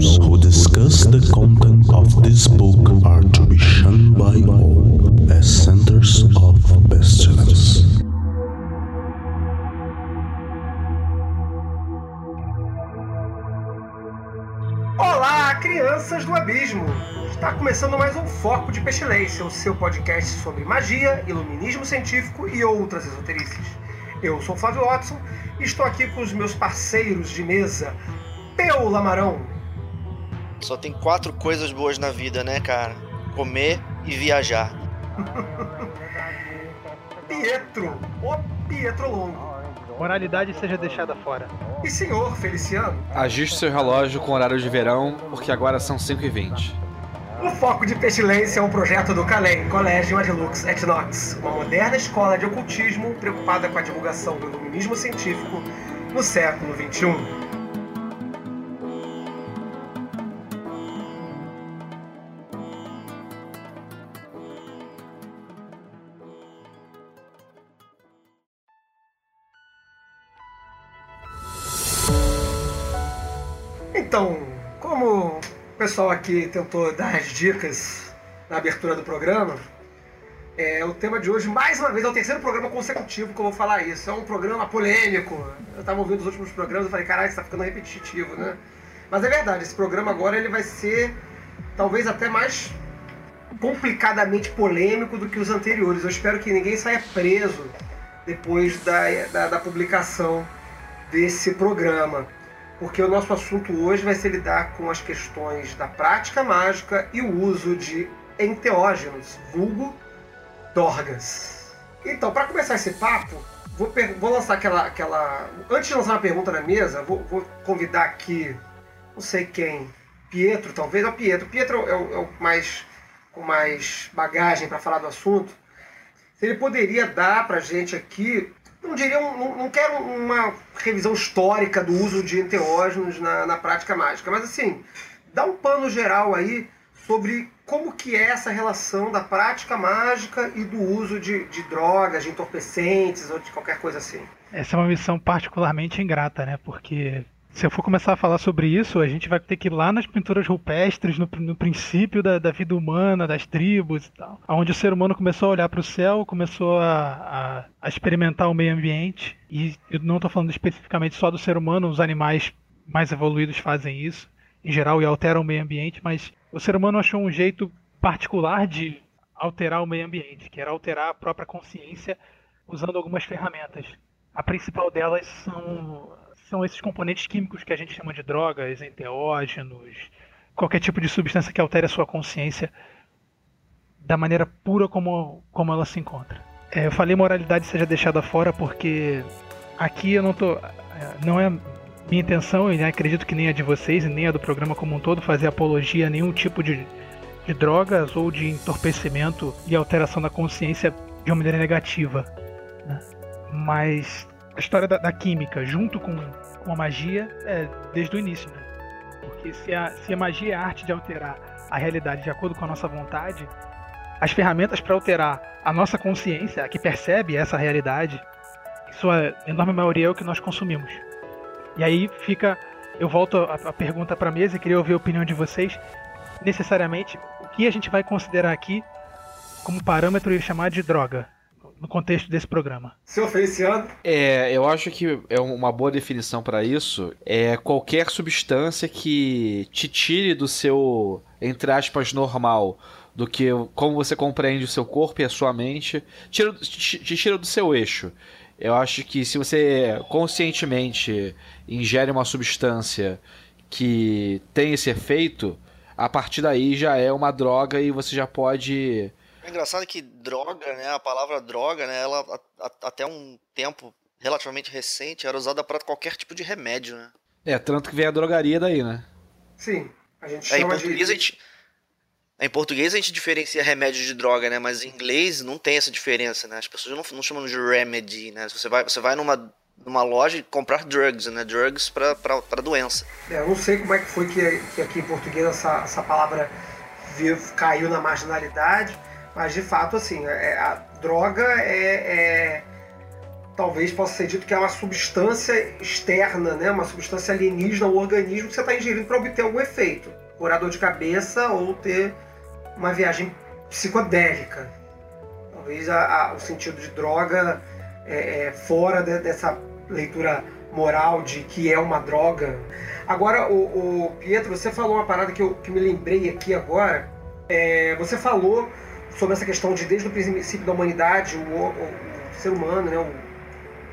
Those who discuss the content of this book are to be shunned by all as centers of pestilence. Olá, crianças do abismo! Está começando mais um Foco de Pestilência, o seu podcast sobre magia, iluminismo científico e outras esoterices. Eu sou Flávio Watson e estou aqui com os meus parceiros de mesa, Peu Lamarão, Só tem quatro coisas boas na vida, né, cara? Comer e viajar. Pietro, o Pietro Longo Moralidade seja deixada fora. e senhor Feliciano. Ajuste seu relógio com horário de verão, porque agora são 5h20. O Foco de Pestilência é um projeto do Calem, Colégio Adlux et Nox, uma moderna escola de ocultismo preocupada com a divulgação do iluminismo científico no século. XXI. Pessoal aqui tentou dar as dicas na abertura do programa, é, o tema de hoje, mais uma vez, é o terceiro programa consecutivo que eu vou falar isso. É um programa polêmico. Eu estava ouvindo os últimos programas e falei, caralho, isso tá ficando repetitivo, né? Mas é verdade, esse programa agora ele vai ser talvez até mais complicadamente polêmico do que os anteriores. Eu espero que ninguém saia preso depois da, da, da publicação desse programa. Porque o nosso assunto hoje vai ser lidar com as questões da prática mágica e o uso de enteógenos, vulgo dorgas. Então, para começar esse papo, vou, vou lançar aquela, aquela. Antes de lançar uma pergunta na mesa, vou, vou convidar aqui, não sei quem, Pietro, talvez, é o Pietro. Pietro é o, é o mais com mais bagagem para falar do assunto. Se ele poderia dar para gente aqui, não diria, não, não quero uma revisão histórica do uso de enteógenos na, na prática mágica, mas assim, dá um pano geral aí sobre como que é essa relação da prática mágica e do uso de, de drogas, de entorpecentes ou de qualquer coisa assim. Essa é uma missão particularmente ingrata, né? Porque se eu for começar a falar sobre isso, a gente vai ter que ir lá nas pinturas rupestres, no, no princípio da, da vida humana, das tribos e tal. Onde o ser humano começou a olhar para o céu, começou a, a- a experimentar o meio ambiente. E eu não estou falando especificamente só do ser humano, os animais mais evoluídos fazem isso, em geral, e alteram o meio ambiente, mas o ser humano achou um jeito particular de alterar o meio ambiente, que era alterar a própria consciência usando algumas ferramentas. A principal delas são, são esses componentes químicos que a gente chama de drogas, enteógenos, qualquer tipo de substância que altere a sua consciência da maneira pura como, como ela se encontra. É, eu falei moralidade seja deixada fora porque aqui eu não tô. é, Não é minha intenção, e né, acredito que nem a de vocês e nem a do programa como um todo, fazer apologia a nenhum tipo de, de drogas ou de entorpecimento e alteração da consciência de uma maneira negativa. né? Mas a história da, da química junto com, com a magia é desde o início, né? Porque se a, se a magia é a arte de alterar a realidade de acordo com a nossa vontade, as ferramentas para alterar a nossa consciência, a que percebe essa realidade, em sua enorme maioria é o que nós consumimos. E aí fica, eu volto a, a pergunta para a mesa e queria ouvir a opinião de vocês. Necessariamente, o que a gente vai considerar aqui como parâmetro e chamar de droga no contexto desse programa? Senhor Feliciano, É, eu acho que é uma boa definição para isso é qualquer substância que te tire do seu, entre aspas, normal, do que como você compreende o seu corpo e a sua mente, tira, te, te tira do seu eixo. Eu acho que se você conscientemente ingere uma substância que tem esse efeito, a partir daí já é uma droga e você já pode engraçado que droga, né? A palavra droga, né? Ela a- a- até um tempo relativamente recente era usada para qualquer tipo de remédio, né? É, tanto que vem a drogaria daí, né? sim, a gente É, em chama português de... a gente em português a gente diferencia remédio de droga, né? Mas em inglês não tem essa diferença, né? As pessoas não, não chamam de remedy, né? Você vai, você vai numa, numa loja e comprar drugs, né? Drugs pra, pra, pra doença. É, eu não sei como é que foi que, que aqui em português essa, essa palavra veio- caiu na marginalidade, mas de fato, assim, é- a droga é, é talvez possa ser dito que é uma substância externa, né? uma substância alienígena ao organismo que você está ingerindo para obter algum efeito. Curar dor de cabeça ou ter uma viagem psicodélica. Talvez a, a, o sentido de droga é, é, fora de, dessa leitura moral de que é uma droga. Agora, o, o Pietro, você falou uma parada que eu que me lembrei aqui agora. É, você falou sobre essa questão de desde o princípio da humanidade o, o, o ser humano, né,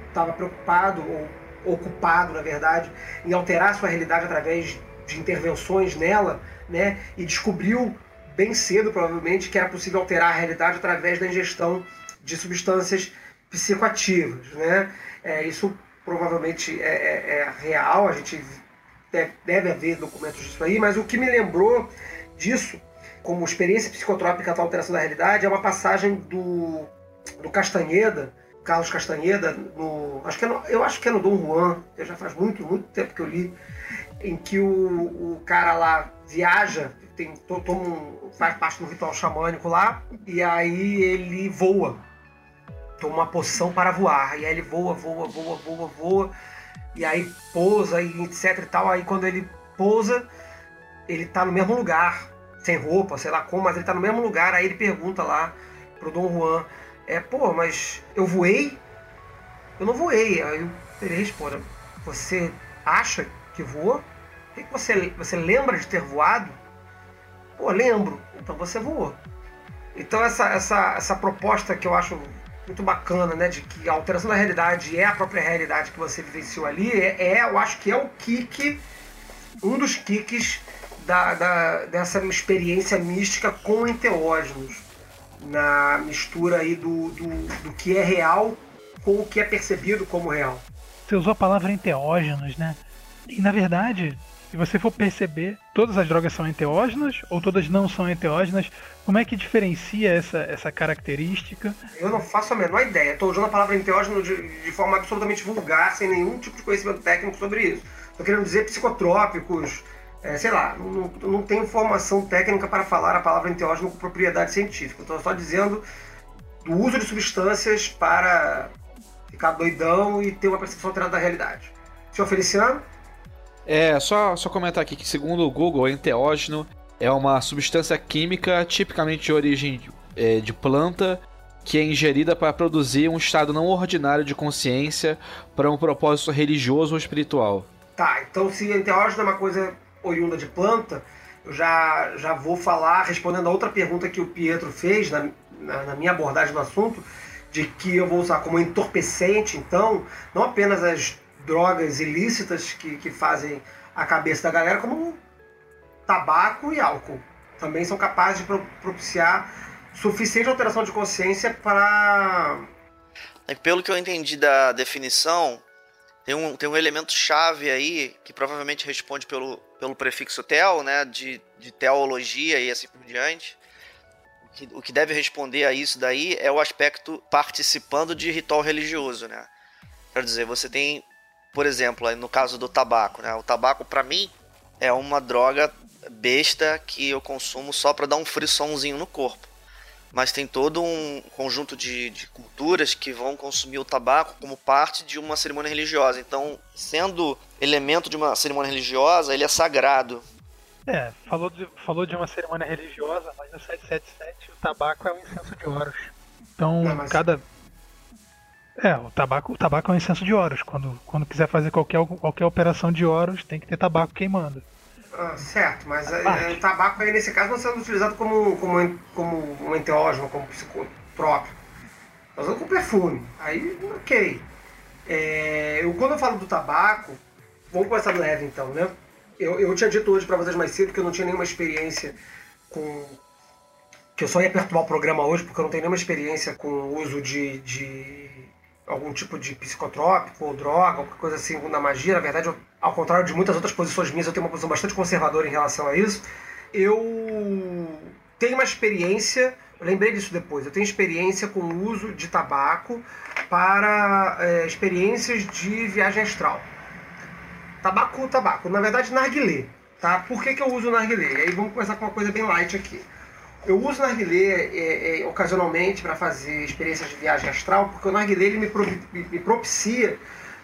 estava preocupado ou ocupado, na verdade, em alterar sua realidade através de intervenções nela, né, e descobriu bem cedo, provavelmente, que era possível alterar a realidade através da ingestão de substâncias psicoativas. Né? É, isso provavelmente é, é, é, real, a gente deve, deve haver documentos disso aí, mas o que me lembrou disso, como experiência psicotrópica da alteração da realidade, é uma passagem do, do Castanheda, Carlos Castanheda, no, acho que é no, eu acho que é no Dom Juan, já faz muito, muito tempo que eu li, em que o, o cara lá viaja tem, toma um, faz parte do ritual xamânico lá, e aí ele voa. Toma uma poção para voar. E aí ele voa, voa, voa, voa, voa. E aí pousa e etc e tal. Aí quando ele pousa, ele tá no mesmo lugar, sem roupa, sei lá como, mas ele tá no mesmo lugar. Aí ele pergunta lá pro Dom Juan: É, pô, mas eu voei? Eu não voei. Aí ele responde: Você acha que voou? Que você, você lembra de ter voado? Pô, lembro. Então você voou. Então essa, essa, essa proposta que eu acho muito bacana, né, de que a alteração da realidade é a própria realidade que você vivenciou ali, é, é eu acho que é o kick, um dos kicks da, da, dessa experiência mística com enteógenos, na mistura aí do, do, do que é real com o que é percebido como real. Você usou a palavra enteógenos, né? E na verdade, se você for perceber, todas as drogas são enteógenas ou todas não são enteógenas? Como é que diferencia essa, essa característica? Eu não faço a menor ideia. Estou usando a palavra enteógeno de, de, forma absolutamente vulgar, sem nenhum tipo de conhecimento técnico sobre isso. Estou querendo dizer psicotrópicos, é, sei lá, não, não tenho formação técnica para falar a palavra enteógeno com propriedade científica. Estou só dizendo do uso de substâncias para ficar doidão e ter uma percepção alterada da realidade. Senhor Feliciano? É, só, só comentar aqui que segundo o Google, enteógeno é uma substância química tipicamente de origem é, de planta que é ingerida para produzir um estado não ordinário de consciência para um propósito religioso ou espiritual. Tá, então se enteógeno é uma coisa oriunda de planta, eu já, já vou falar, respondendo a outra pergunta que o Pietro fez na, na, na minha abordagem do assunto, de que eu vou usar como entorpecente, então, não apenas as drogas ilícitas que, que fazem a cabeça da galera, como tabaco e álcool. Também são capazes de propiciar suficiente alteração de consciência para. Pelo que eu entendi da definição, tem um, tem um elemento chave aí que provavelmente responde pelo, pelo prefixo tel, né, de, de teologia e assim por diante. O que deve responder a isso daí é o aspecto participando de ritual religioso, né? Quer dizer, você tem por exemplo, no caso do tabaco, né? O tabaco para mim é uma droga besta que eu consumo só para dar um frissonzinho no corpo. Mas tem todo um conjunto de, de, culturas que vão consumir o tabaco como parte de uma cerimônia religiosa. Então, sendo elemento de uma cerimônia religiosa, ele é sagrado. É, falou de, falou de uma cerimônia religiosa, mas no 777 o tabaco é um incenso de Horus. Então, Não, mas... cada é, o tabaco, o tabaco é um incenso de Horus. Quando, quando quiser fazer qualquer, qualquer operação de Horus, tem que ter tabaco queimando. Ah, certo, mas é, o tabaco aí nesse caso não sendo utilizado como, como, como um enteógeno, como psicotrópico. Está usando com perfume. Aí, ok. É, eu, quando eu falo do tabaco, vamos começar leve então, né? Eu, eu tinha dito hoje para vocês mais cedo que eu não tinha nenhuma experiência com. que eu só ia perturbar o programa hoje porque eu não tenho nenhuma experiência com o uso de, de algum tipo de psicotrópico ou droga, alguma coisa assim na magia. Na verdade, eu, ao contrário de muitas outras posições minhas, eu tenho uma posição bastante conservadora em relação a isso. Eu tenho uma experiência, lembrei disso depois, eu tenho experiência com o uso de tabaco para é, experiências de viagem astral. Tabaco, tabaco. Na verdade, narguilé. Tá? Por que, que eu uso narguilé? E aí vamos começar com uma coisa bem light aqui. Eu uso o narguilé é, é, ocasionalmente para fazer experiências de viagem astral, porque o narguilé ele me, me, me propicia,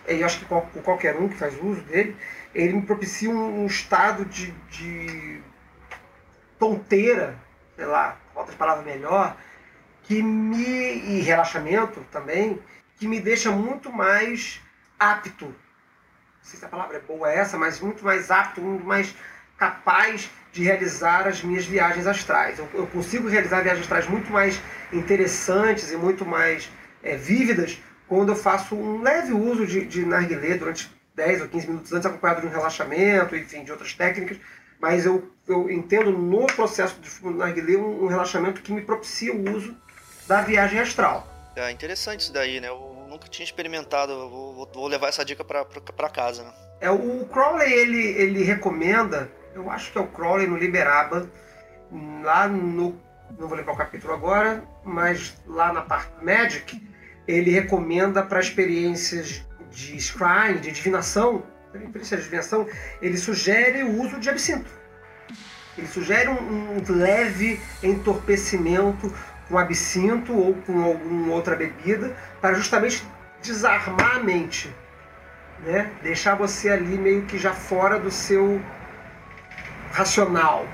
e eu acho que qual, qualquer um que faz uso dele, ele me propicia um, um estado de, de tonteira, sei lá, falta de palavra melhor, que me. e relaxamento também, que me deixa muito mais apto. Não sei se a palavra é boa essa, mas muito mais apto, muito mais capaz de realizar as minhas viagens astrais. Eu, eu consigo realizar viagens astrais muito mais interessantes e muito mais é, vívidas quando eu faço um leve uso de, de narguilé durante 10 ou 15 minutos antes, acompanhado de um relaxamento, enfim, de outras técnicas. Mas eu, eu entendo no processo de narguilé um, um relaxamento que me propicia o uso da viagem astral. É interessante isso daí, né? Eu nunca tinha experimentado, vou, vou levar essa dica para casa, né? É, o Crowley, ele, ele recomenda, eu acho que é o Crowley no Liberaba, lá no, não vou lembrar o capítulo agora, mas lá na parte Magic, ele recomenda para experiências de scrying, de divinação, experiência de divinação, ele sugere o uso de absinto. Ele sugere um, um leve entorpecimento com absinto ou com alguma outra bebida para justamente desarmar a mente, né? Deixar você ali meio que já fora do seu racional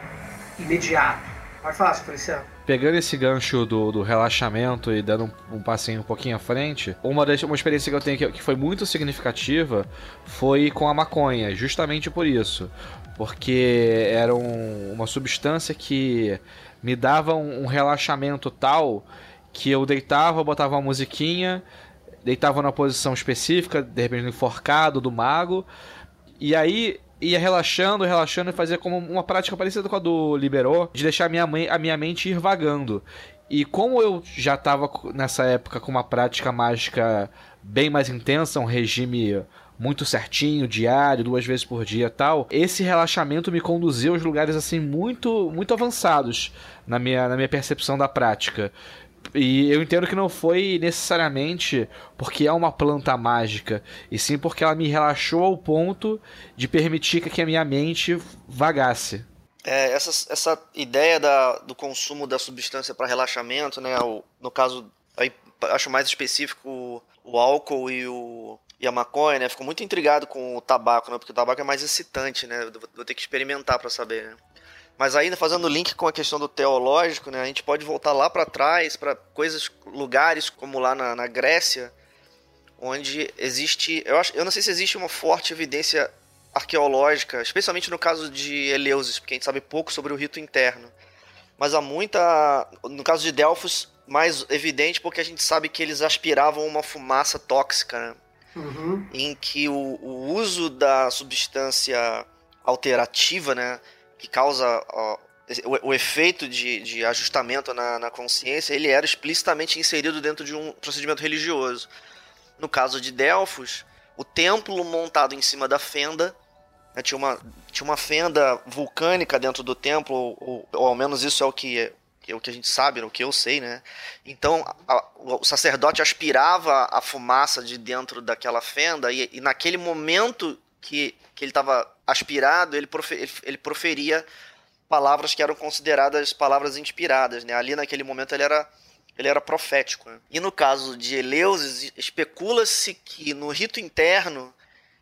imediato. Pode falar, Feliciano. Pegando esse gancho do, do relaxamento e dando um, um, passinho um pouquinho à frente, uma, das, uma experiência que eu tenho que, que foi muito significativa foi com a maconha, justamente por isso. Porque era um, uma substância que me dava um, um relaxamento tal que eu deitava, botava uma musiquinha, deitava na posição específica, de repente enforcado do mago, e aí ia relaxando, relaxando e fazia como uma prática parecida com a do Liberou, de deixar a minha, a minha mente ir vagando. E como eu já estava nessa época com uma prática mágica bem mais intensa, um regime muito certinho, diário, duas vezes por dia tal, esse relaxamento me conduziu aos lugares assim muito muito avançados na minha, na minha percepção da prática. E eu entendo que não foi necessariamente porque é uma planta mágica, e sim porque ela me relaxou ao ponto de permitir que a minha mente vagasse. É, essa, essa ideia da, do consumo da substância para relaxamento, né? O, no caso, aí, acho mais específico o álcool e o, e a maconha, né? Fico muito intrigado com o tabaco, né? Porque o tabaco é mais excitante, né? Vou ter que experimentar para saber, né? Mas ainda fazendo link com a questão do teológico, né? A gente pode voltar lá para trás, para coisas, lugares como lá na, na, Grécia, onde existe, eu acho, eu não sei se existe uma forte evidência arqueológica, especialmente no caso de Eleusis, porque a gente sabe pouco sobre o rito interno. Mas há muita, no caso de Delfos, mais evidente porque a gente sabe que eles aspiravam uma fumaça tóxica, né? uhum. em que o, o, uso da substância alterativa, né, que causa ó, o, o, efeito de, de ajustamento na, na, consciência, ele era explicitamente inserido dentro de um procedimento religioso. No caso de Delfos, o templo montado em cima da fenda né, tinha, uma, tinha uma fenda vulcânica dentro do templo, ou, ou, ao menos isso é o que que é o que a gente sabe, o que eu sei, né? Então a, o sacerdote aspirava a fumaça de dentro daquela fenda e, e naquele momento que, que ele estava aspirado, ele, profer, ele proferia palavras que eram consideradas palavras inspiradas, né? Ali naquele momento ele era ele era profético. Né? E no caso de Eleusis, especula-se que no rito interno,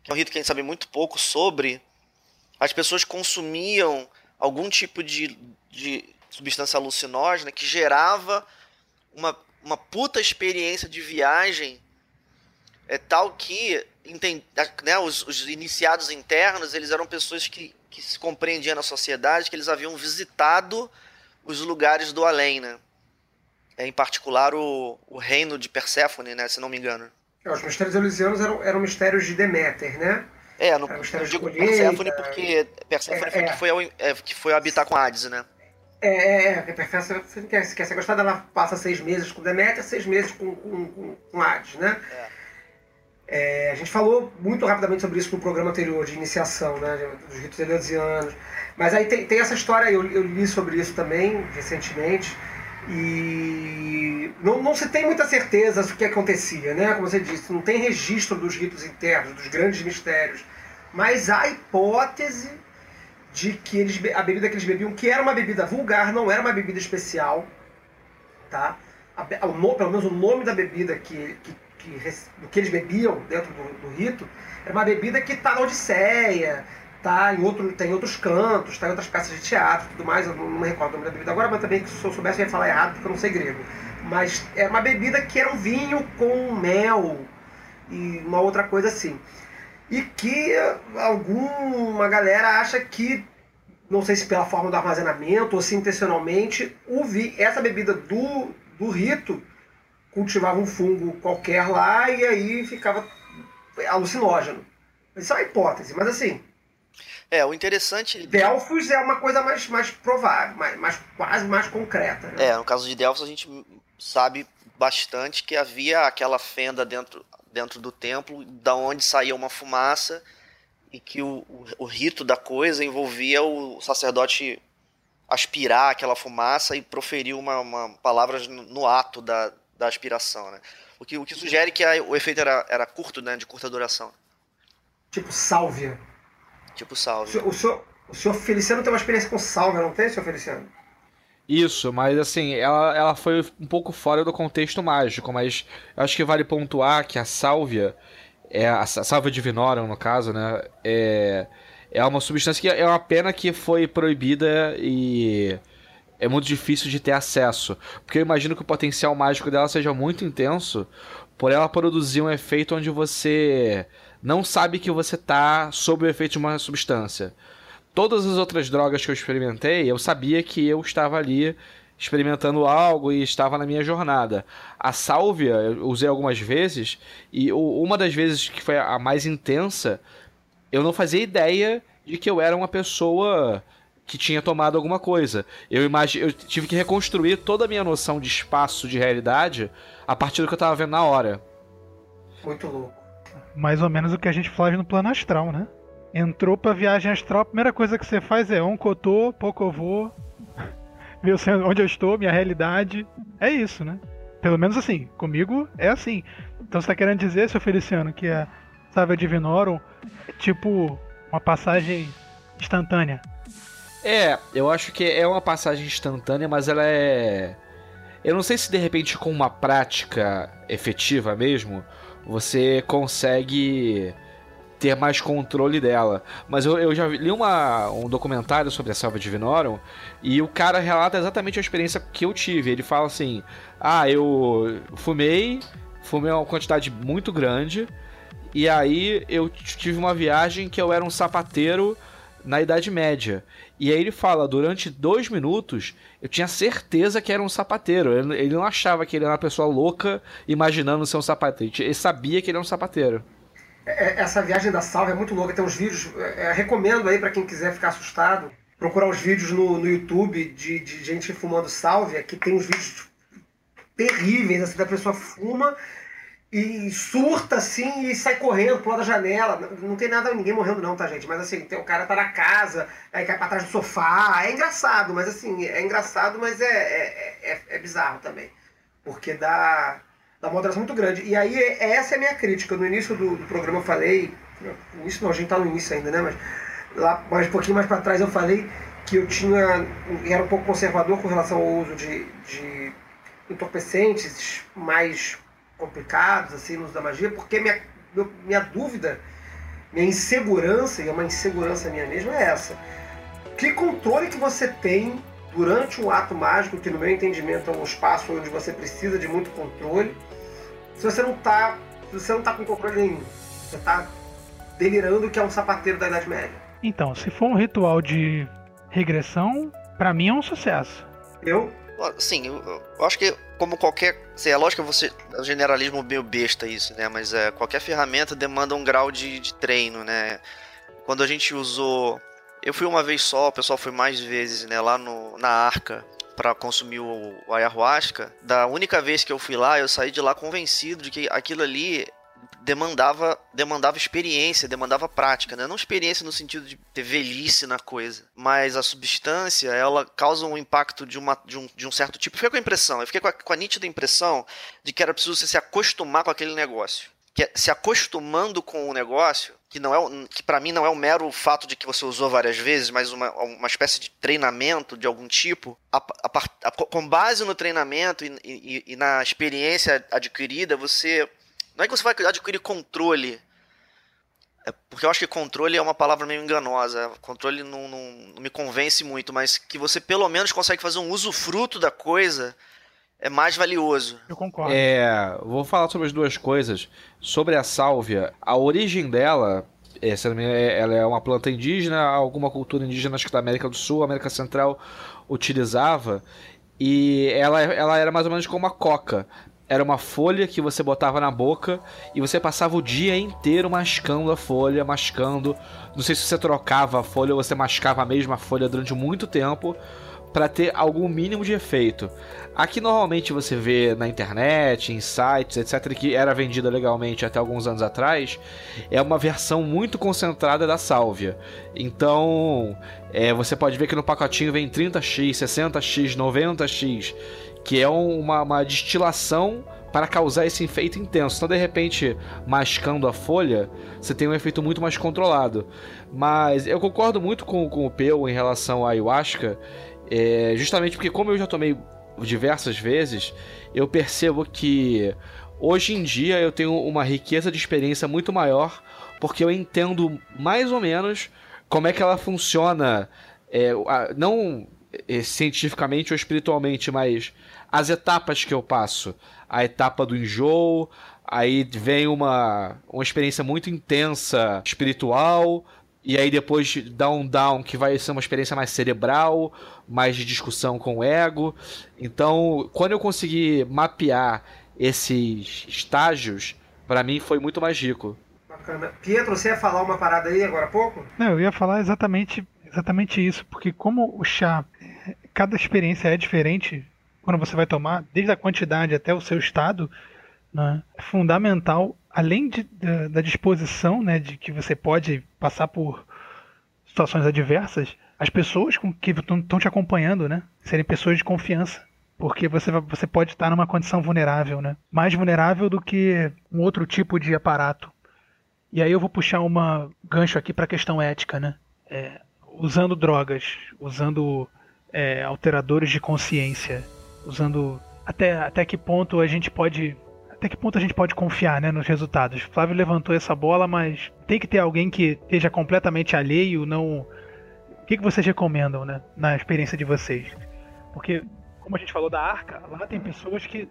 que é um rito que a gente sabe muito pouco sobre, as pessoas consumiam algum tipo de, de substância alucinógena que gerava uma, uma puta experiência de viagem é tal que né, os, os, iniciados internos eles eram pessoas que, que se compreendiam na sociedade que eles haviam visitado os lugares do além né é, em particular o, o reino de Perséfone né se não me engano é, os mistérios eleusianos eram, eram mistérios de Deméter né é, no, eu digo Perséfone porque Perséfone é, foi, é. Que, foi ao, é, que foi habitar com Hades, né? É, é, é, Perfeita, você quer, se quer ser gostada, ela passa seis meses com Deméter, seis meses com, com, com, com Hades, né? É. É, a gente falou muito rapidamente sobre isso no programa anterior de iniciação, né, dos ritos eleusianos. Mas aí tem, tem essa história, eu, eu, li sobre isso também recentemente, e não, não se tem muita certeza do que acontecia, né? Como você disse, não tem registro dos ritos internos, dos grandes mistérios. Mas há hipótese de que eles, a bebida que eles bebiam, que era uma bebida vulgar, não era uma bebida especial, tá? A, o, pelo menos o nome da bebida que, que, que, do que eles bebiam dentro do, do rito era uma bebida que está na Odisseia, tá em outro, tem outros cantos, tá em outras peças de teatro tudo mais, eu não, não me recordo o nome da bebida agora, mas também se eu soubesse eu ia falar errado porque eu não sei grego. Mas é uma bebida que era um vinho com mel e uma outra coisa assim. E que alguma galera acha que, não sei se pela forma do armazenamento ou se intencionalmente, o vi, essa bebida do, do rito cultivava um fungo qualquer lá e aí ficava alucinógeno. Isso é uma hipótese, mas assim, é, o interessante. Delfos é uma coisa mais, mais provável, mais, mais, quase mais concreta. Né? É, no caso de Delfos a gente sabe bastante que havia aquela fenda dentro, dentro do templo, da onde saía uma fumaça, e que o, o, o rito da coisa envolvia o sacerdote aspirar aquela fumaça e proferir uma, uma palavras no, no, ato da, da aspiração, né? O que, o que sugere que a, o efeito era, era curto, né? De curta duração. Tipo sálvia. Tipo salve. O senhor, o senhor Feliciano tem uma experiência com salve, não tem, senhor Feliciano? Isso, mas assim, ela, ela foi um pouco fora do contexto mágico, mas eu acho que vale pontuar que a sálvia, é a, a sálvia de Vinorum, no caso, né, é, é uma substância que é uma pena que foi proibida e é muito difícil de ter acesso, porque eu imagino que o potencial mágico dela seja muito intenso, por ela produzir um efeito onde você não sabe que você está sob o efeito de uma substância. Todas as outras drogas que eu experimentei, eu sabia que eu estava ali experimentando algo e estava na minha jornada. A sálvia eu usei algumas vezes e uma das vezes que foi a mais intensa, eu não fazia ideia de que eu era uma pessoa que tinha tomado alguma coisa. Eu imagi eu tive que reconstruir toda a minha noção de espaço, de realidade, a partir do que eu estava vendo na hora. Muito louco mais ou menos o que a gente faz no plano astral, né? Entrou pra viagem astral, a primeira coisa que você faz é oncotô, pocovô, ver onde eu estou, minha realidade. É isso, né? Pelo menos assim, comigo é assim. Então você tá querendo dizer, seu Feliciano, que a Sávia Divinorum é tipo uma passagem instantânea? É, eu acho que é uma passagem instantânea, mas ela é. Eu não sei se de repente com uma prática efetiva mesmo, você consegue ter mais controle dela. Mas eu, eu já li uma, um documentário sobre a Selva de Vinorum e o cara relata exatamente a experiência que eu tive. Ele fala assim: Ah, eu fumei, fumei uma quantidade muito grande, e aí eu tive uma viagem que eu era um sapateiro na Idade Média. E aí ele fala, durante dois minutos, eu tinha certeza que era um sapateiro. Ele não achava que ele era uma pessoa louca imaginando ser um sapateiro. Ele sabia que ele era um sapateiro. É, é, essa viagem da salva é muito louca. Tem uns vídeos, é, recomendo aí para quem quiser ficar assustado, procurar os vídeos no, no YouTube de, de gente fumando sálvia, que tem uns vídeos terríveis, assim, da pessoa fuma e surta assim e sai correndo, pula da janela. Não tem nada, ninguém morrendo não, tá, gente? Mas assim, tem, o cara tá na casa, aí cai pra trás do sofá. É engraçado, mas assim, é engraçado, mas é, é, é, é bizarro também. Porque dá, dá uma alteração muito grande. E aí, essa é a minha crítica. No início do, do programa eu falei. Início não, a gente tá no início ainda, né? Mas lá mais um pouquinho mais para trás eu falei que eu tinha. era um pouco conservador com relação ao uso de, de entorpecentes mais complicados assim no uso da magia, porque minha, minha dúvida, minha insegurança, e é uma insegurança minha mesmo, é essa. Que controle que você tem durante um ato mágico, que no meu entendimento é um espaço onde você precisa de muito controle, se você não está se você não tá com controle nenhum, você está delirando que é um sapateiro da Idade Média. Então, se for um ritual de regressão, para mim é um sucesso. Eu? Sim, eu acho que como qualquer. Assim, é lógico que você. É um generalismo meio besta isso, né? Mas é, qualquer ferramenta demanda um grau de, de treino, né? Quando a gente usou. Eu fui uma vez só, o pessoal foi mais vezes, né? Lá no, na arca para consumir o, o ayahuasca. Da única vez que eu fui lá, eu saí de lá convencido de que aquilo ali demandava demandava experiência, demandava prática, né? Não experiência no sentido de ter velhice na coisa, mas a substância, ela causa um impacto de, uma, de, um, de um certo tipo. Eu fiquei com a impressão, eu fiquei com a, com a nítida impressão de que era preciso você se acostumar com aquele negócio. Que é, se acostumando com o negócio, que não é que para mim não é um mero fato de que você usou várias vezes, mas uma, uma espécie de treinamento de algum tipo, a, a, a, com base no treinamento e, e, e, na experiência adquirida, você não é que você vai adquirir controle, é porque eu acho que controle é uma palavra meio enganosa, controle não, não, não me convence muito, mas que você pelo menos consegue fazer um usufruto da coisa é mais valioso. Eu concordo. É, vou falar sobre as duas coisas. Sobre a sálvia, a origem dela, essa, ela é uma planta indígena, alguma cultura indígena, acho que da América do Sul, América Central, utilizava. E ela, ela era mais ou menos como a coca. Era uma folha que você botava na boca e você passava o dia inteiro mascando a folha, mascando. Não sei se você trocava a folha ou você mascava a mesma folha durante muito tempo para ter algum mínimo de efeito. Aqui normalmente você vê na internet, em sites, etc, que era vendida legalmente até alguns anos atrás, é uma versão muito concentrada da sálvia. Então, é, você pode ver que no pacotinho vem 30x, 60x, 90x, que é uma, uma destilação para causar esse efeito intenso. Então, de repente, mascando a folha, você tem um efeito muito mais controlado. Mas eu concordo muito com, com o Peu em relação à ayahuasca é, justamente porque, como eu já tomei diversas vezes, eu percebo que hoje em dia eu tenho uma riqueza de experiência muito maior, porque eu entendo mais ou menos como é que ela funciona, é, não é, cientificamente ou espiritualmente, mas as etapas que eu passo. A etapa do enjoo, aí vem uma, uma experiência muito intensa espiritual, e aí depois dá um down que vai ser uma experiência mais cerebral, mais de discussão com o ego. Então, quando eu consegui mapear esses estágios, para mim foi muito mais rico. Bacana. Pietro, você ia falar uma parada aí agora há pouco? Não, eu ia falar exatamente, exatamente isso, porque como o chá, cada experiência é diferente quando você vai tomar, desde a quantidade até o seu estado, né, é fundamental, além de, da, da disposição, né, de que você pode passar por situações adversas, as pessoas com que estão te acompanhando, né? Serem pessoas de confiança. Porque você, você pode estar numa condição vulnerável, né? Mais vulnerável do que um outro tipo de aparato. E aí eu vou puxar uma gancho aqui para a questão ética, né? É, usando drogas, usando é, alteradores de consciência, usando até, até que ponto a gente pode até que ponto a gente pode confiar né, nos resultados. Flávio levantou essa bola, mas tem que ter alguém que esteja completamente alheio, não que, que vocês recomendam, né, na experiência de vocês? Porque, como a gente falou da arca, lá tem pessoas que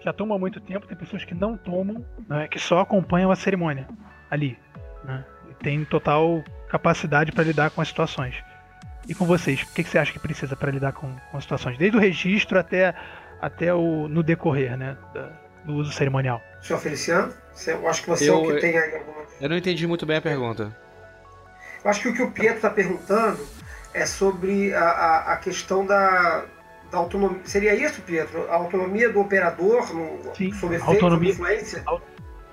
já tomam há muito tempo, tem pessoas que não tomam, né, que só acompanham a cerimônia ali, né, e tem total capacidade para lidar com as situações. E com vocês, o que, que você acha que precisa para lidar com, com as situações? Desde o registro até, até o no decorrer, né, do uso cerimonial. Senhor Feliciano, eu acho que você eu, é o que tem aí algumas. Eu não entendi muito bem a pergunta. Eu acho que o que o Pietro está perguntando é sobre a, a, a questão da, da, autonomia. Seria isso, Pietro? A autonomia do operador no, Sim, sob efeito, autonomia, sob influência?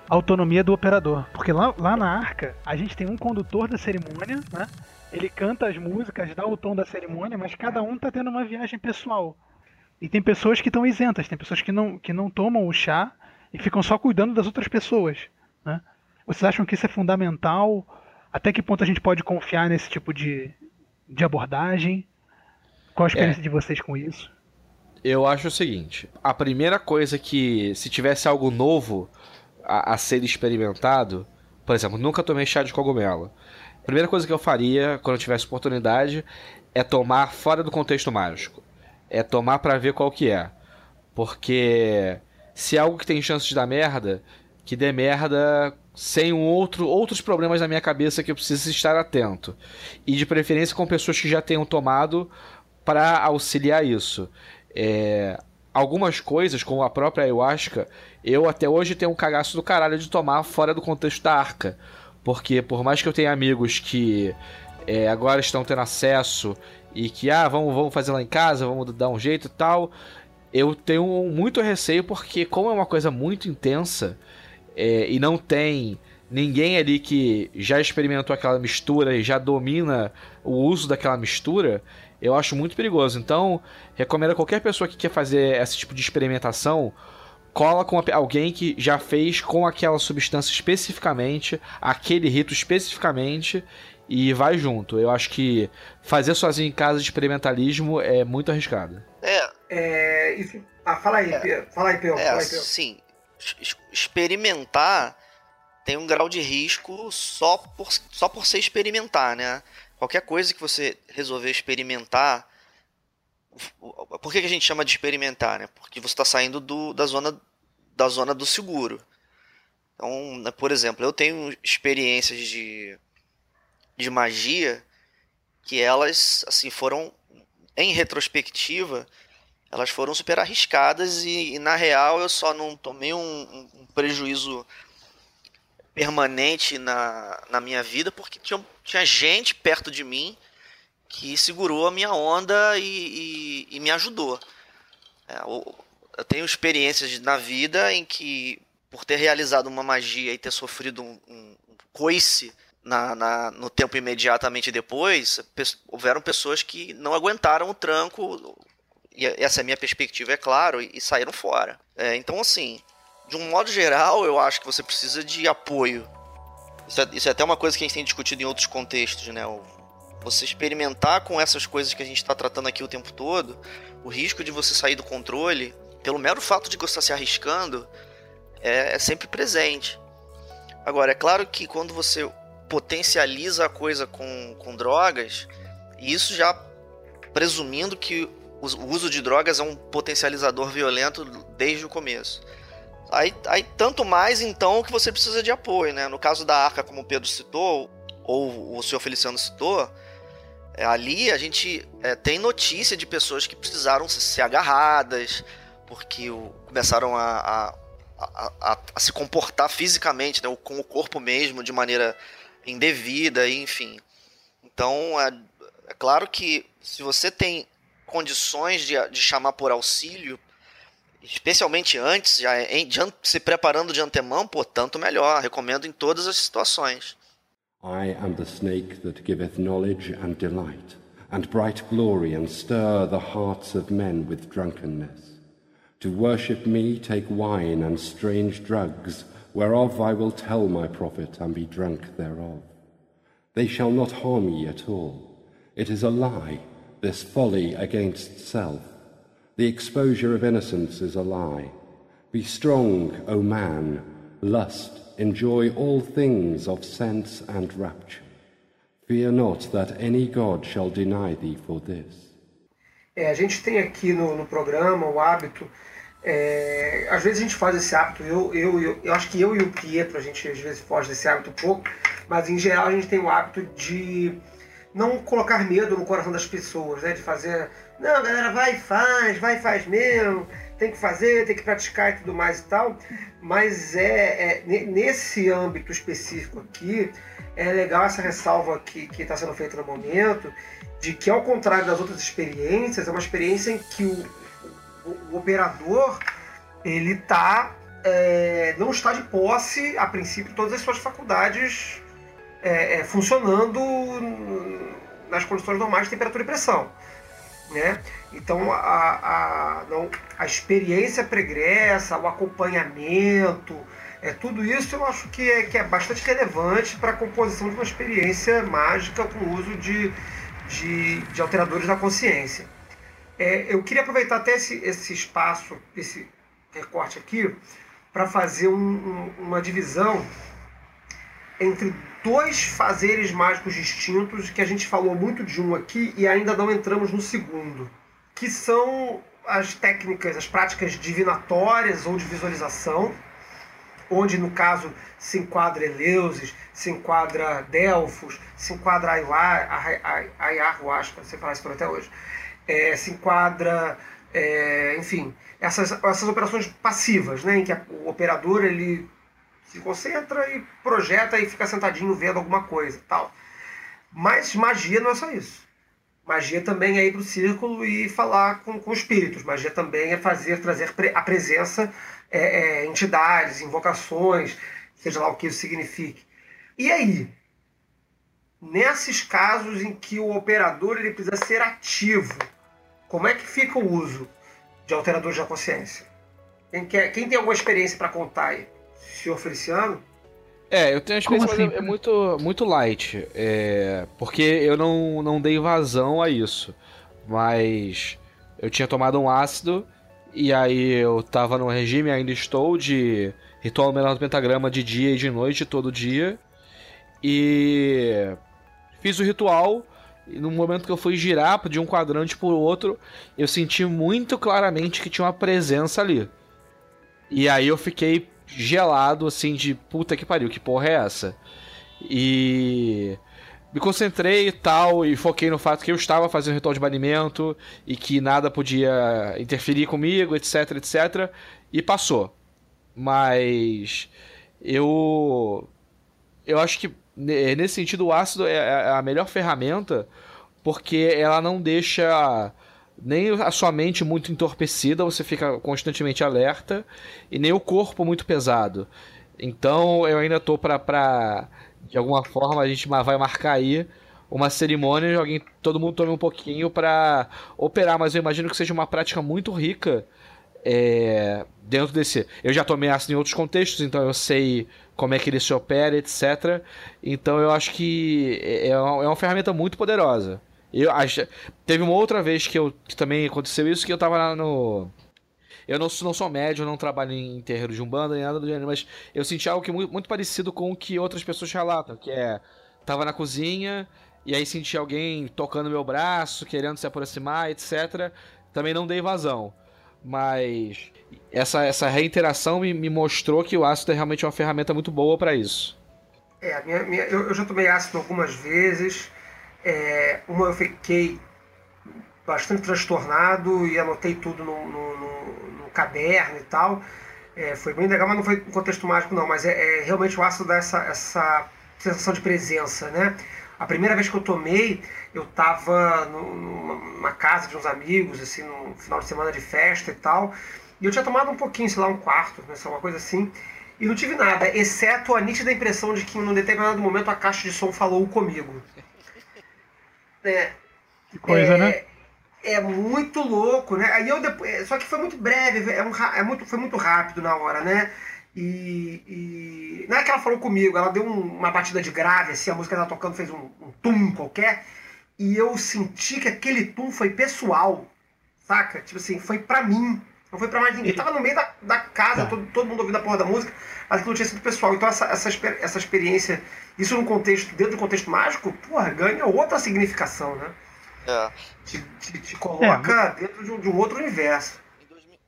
autonomia do operador. Porque lá, lá na arca, a gente tem um condutor da cerimônia, né? Ele canta as músicas, dá o tom da cerimônia, mas cada um tá tendo uma viagem pessoal. E tem pessoas que estão isentas, tem pessoas que não, que não tomam o chá e ficam só cuidando das outras pessoas. Né? Vocês acham que isso é fundamental? Até que ponto a gente pode confiar nesse tipo de, de abordagem? Qual a experiência é. de vocês com isso? Eu acho o seguinte: a primeira coisa que, se tivesse algo novo a, a ser experimentado, por exemplo, nunca tomei chá de cogumelo. A primeira coisa que eu faria quando eu tivesse oportunidade é tomar fora do contexto mágico. É tomar para ver qual que é. Porque se é algo que tem chance de dar merda, que dê merda sem um outro, outros problemas na minha cabeça que eu preciso estar atento. E de preferência com pessoas que já tenham tomado para auxiliar isso. É, algumas coisas, como a própria ayahuasca, eu até hoje tenho um cagaço do caralho de tomar fora do contexto da arca. Porque por mais que eu tenha amigos que é, agora estão tendo acesso e que, ah, vamos, vamos fazer lá em casa, vamos dar um jeito e tal, eu tenho muito receio porque, como é uma coisa muito intensa, é, e não tem ninguém ali que já experimentou aquela mistura e já domina o uso daquela mistura, eu acho muito perigoso. Então, recomendo a qualquer pessoa que quer fazer esse tipo de experimentação cola com alguém que já fez com aquela substância especificamente, aquele rito especificamente, e vai junto. Eu acho que fazer sozinho em casa de experimentalismo é muito arriscado. É. É. Isso... Ah, fala aí, é. Fala aí, Pedro. É, fala aí, Pedro. sim. Experimentar tem um grau de risco só por, só por ser experimentar, né? Qualquer coisa que você resolver experimentar. Por que, que a gente chama de experimentar, né? Porque você está saindo do, da, zona, da zona do seguro. Então, né, por exemplo, eu tenho experiências de de magia que elas assim foram em retrospectiva elas foram super arriscadas e, e na real eu só não tomei um, um, prejuízo permanente na, na minha vida porque tinha, tinha gente perto de mim que segurou a minha onda e, e, e me ajudou. É, eu, eu tenho experiências na vida em que, por ter realizado uma magia e ter sofrido um, um coice na, na, no tempo imediatamente depois, houveram pessoas que não aguentaram o tranco, e essa é a minha perspectiva, é claro, e, e saíram fora. É, então, assim, de um modo geral, eu acho que você precisa de apoio. Isso é, isso é até uma coisa que a gente tem discutido em outros contextos, né? Você experimentar com essas coisas que a gente está tratando aqui o tempo todo, o risco de você sair do controle, pelo mero fato de você estar se arriscando, é, é sempre presente. Agora, é claro que quando você potencializa a coisa com, com drogas, e isso já presumindo que o uso de drogas é um potencializador violento desde o começo. Aí, aí tanto mais então que você precisa de apoio, né? No caso da arca, como o Pedro citou, ou o senhor Feliciano citou, é, ali a gente é, tem notícia de pessoas que precisaram ser agarradas, porque o, começaram a, a, a, a, se comportar fisicamente, né, com o corpo mesmo, de maneira indevida, enfim. Então, é, é claro que se você tem condições de, de chamar por auxílio, especialmente antes, já em, de, se preparando de antemão, pô, tanto melhor. Recomendo em todas as situações. I am the snake that giveth knowledge and delight, and bright glory, and stir the hearts of men with drunkenness. To worship me take wine and strange drugs, whereof I will tell my prophet and be drunk thereof. They shall not harm ye at all. It is a lie, this folly against self. The exposure of innocence is a lie. Be strong, O man, lust, enjoy all things of sense and rapture. Fear not that any God shall deny thee for this. É, a gente tem aqui no, no programa o hábito É, às vezes a gente faz esse hábito, eu, eu, eu, eu, acho que eu e o Pietro, a gente às vezes foge desse hábito pouco, mas em geral a gente tem o hábito de não colocar medo no coração das pessoas, né? De fazer, não, galera, vai e faz, vai e faz mesmo, tem que fazer, tem que praticar e tudo mais e tal. Mas é, é nesse âmbito específico aqui, é legal essa ressalva que está sendo feita no momento, de que ao contrário das outras experiências, é uma experiência em que o, o, operador ele tá, é, não está de posse, a princípio, todas as suas faculdades é, é, funcionando nas condições normais de temperatura e pressão. Né? Então a, a, não, a experiência pregressa, o acompanhamento, é, tudo isso eu acho que é, que é bastante relevante para a composição de uma experiência mágica com o uso de, de, de alteradores da consciência. É, eu queria aproveitar até esse, esse espaço, esse recorte aqui, para fazer um, um, uma divisão entre dois fazeres mágicos distintos, que a gente falou muito de um aqui e ainda não entramos no segundo, que são as técnicas, as práticas divinatórias ou de visualização, onde no caso se enquadra Eleusis, se enquadra Delfos, se enquadra Ayahuasca, você fala isso até hoje, é, se enquadra, é, enfim, essas, essas operações passivas, né, em que a, o operador ele se concentra e projeta e fica sentadinho vendo alguma coisa, tal. Mas magia não é só isso. Magia também é ir para o círculo e falar com, com espíritos. Magia também é fazer, trazer a presença, é, é, entidades, invocações, seja lá o que isso signifique. E aí? Nesses casos em que o operador ele precisa ser ativo, como é que fica o uso de alteradores da consciência? Quem, quer, quem tem alguma experiência para contar aí? Senhor Feliciano? É, eu tenho uma experiência, é- é muito, muito light. É, porque eu não, não dei vazão a isso. Mas eu tinha tomado um ácido e aí eu tava no regime, ainda estou, de ritual menor do pentagrama de dia e de noite, todo dia. E fiz o ritual. E no momento que eu fui girar de um quadrante pro outro, eu senti muito claramente que tinha uma presença ali. E aí eu fiquei gelado, assim, de puta que pariu, que porra é essa? E me concentrei e tal, e foquei no fato que eu estava fazendo ritual de banimento e que nada podia interferir comigo, etc, etc. E passou. Mas eu. Eu acho que nesse sentido o ácido é é a melhor ferramenta porque ela não deixa nem a sua mente muito entorpecida, você fica constantemente alerta, e nem o corpo muito pesado. Então eu ainda tô pra, pra de alguma forma a gente vai marcar aí uma cerimônia de alguém, todo mundo tome um pouquinho pra operar, mas eu imagino que seja uma prática muito rica é, dentro desse. Eu já tomei ácido em outros contextos, então eu sei como é que ele se opera, etc. Então eu acho que é, é uma é uma ferramenta muito poderosa. Eu acho, teve uma outra vez que, eu, que também aconteceu isso, que eu tava lá no. Eu não, sou- não sou médio, não trabalho em terreiro de umbanda nem nada do gênero, mas eu senti algo que muito, muito parecido com o que outras pessoas relatam, que é tava na cozinha e aí senti alguém tocando meu braço, querendo se aproximar, etc. Também não dei vazão, mas essa, essa reinteração me, me mostrou que o ácido é realmente uma ferramenta muito boa pra isso. É, minha, minha- eu, eu já tomei ácido algumas vezes. É, uma eu fiquei bastante transtornado e anotei tudo no, no- no- no caderno e tal. É, foi bem legal, mas não foi em contexto mágico, não. Mas é, é realmente o ácido dá essa, essa sensação de presença, né? A primeira vez que eu tomei, eu estava numa, casa de uns amigos, assim, num final de semana de festa e tal. E eu tinha tomado um pouquinho, sei lá, um quarto, né, uma coisa assim. E não tive nada, exceto a nítida impressão de que em um determinado momento a caixa de som falou comigo. É, Que coisa, é, né? É muito louco, né? Aí eu depois, só que foi muito breve, é um, é muito, foi muito rápido na hora, né? E, e não é que ela falou comigo, ela deu um- uma batida de grave, assim, a música que ela tocando fez um, um tum qualquer, e eu senti que aquele tum foi pessoal, saca? Tipo assim, foi pra mim, não foi pra mais ninguém. Tava no meio da, da casa, Tá. todo, todo mundo ouvindo a porra da música, mas que não tinha sido pessoal. Então essa, essa, essa experiência, isso num contexto, dentro do contexto mágico, porra, ganha outra significação, né? É. te, te- te coloca dentro de um, de um outro universo.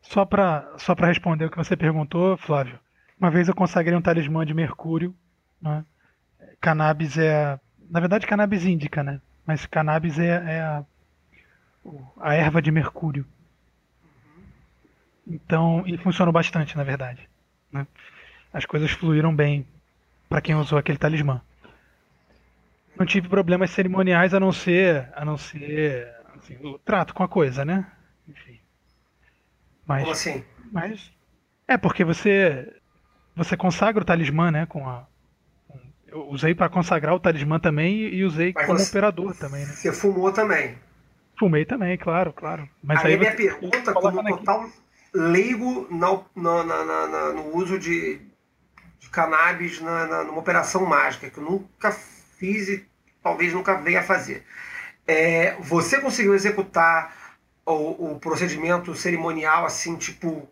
Só pra, só pra responder o que você perguntou, Flávio. Uma vez eu consagrei um talismã de mercúrio. Né? Cannabis é. a- Na verdade, cannabis índica, né? Mas cannabis é, é a, a erva de mercúrio. Então, e funcionou bastante, na verdade. né? As coisas fluíram bem para quem usou aquele talismã. Não tive problemas cerimoniais a não ser, a não ser assim, o trato com a coisa, né? Enfim. Mas, Como assim? mas é porque você você consagra o talismã, né? Com a com- eu usei para consagrar o talismã também e usei Mas como você- operador também, né? Você fumou também. Fumei também, claro, claro. Mas aí aí minha você- pergunta, como total leigo na- na- na- na- na- no uso de, de cannabis na, na- numa operação mágica, que eu nunca fiz e talvez nunca venha a fazer. É, você conseguiu executar o, o procedimento cerimonial assim, tipo,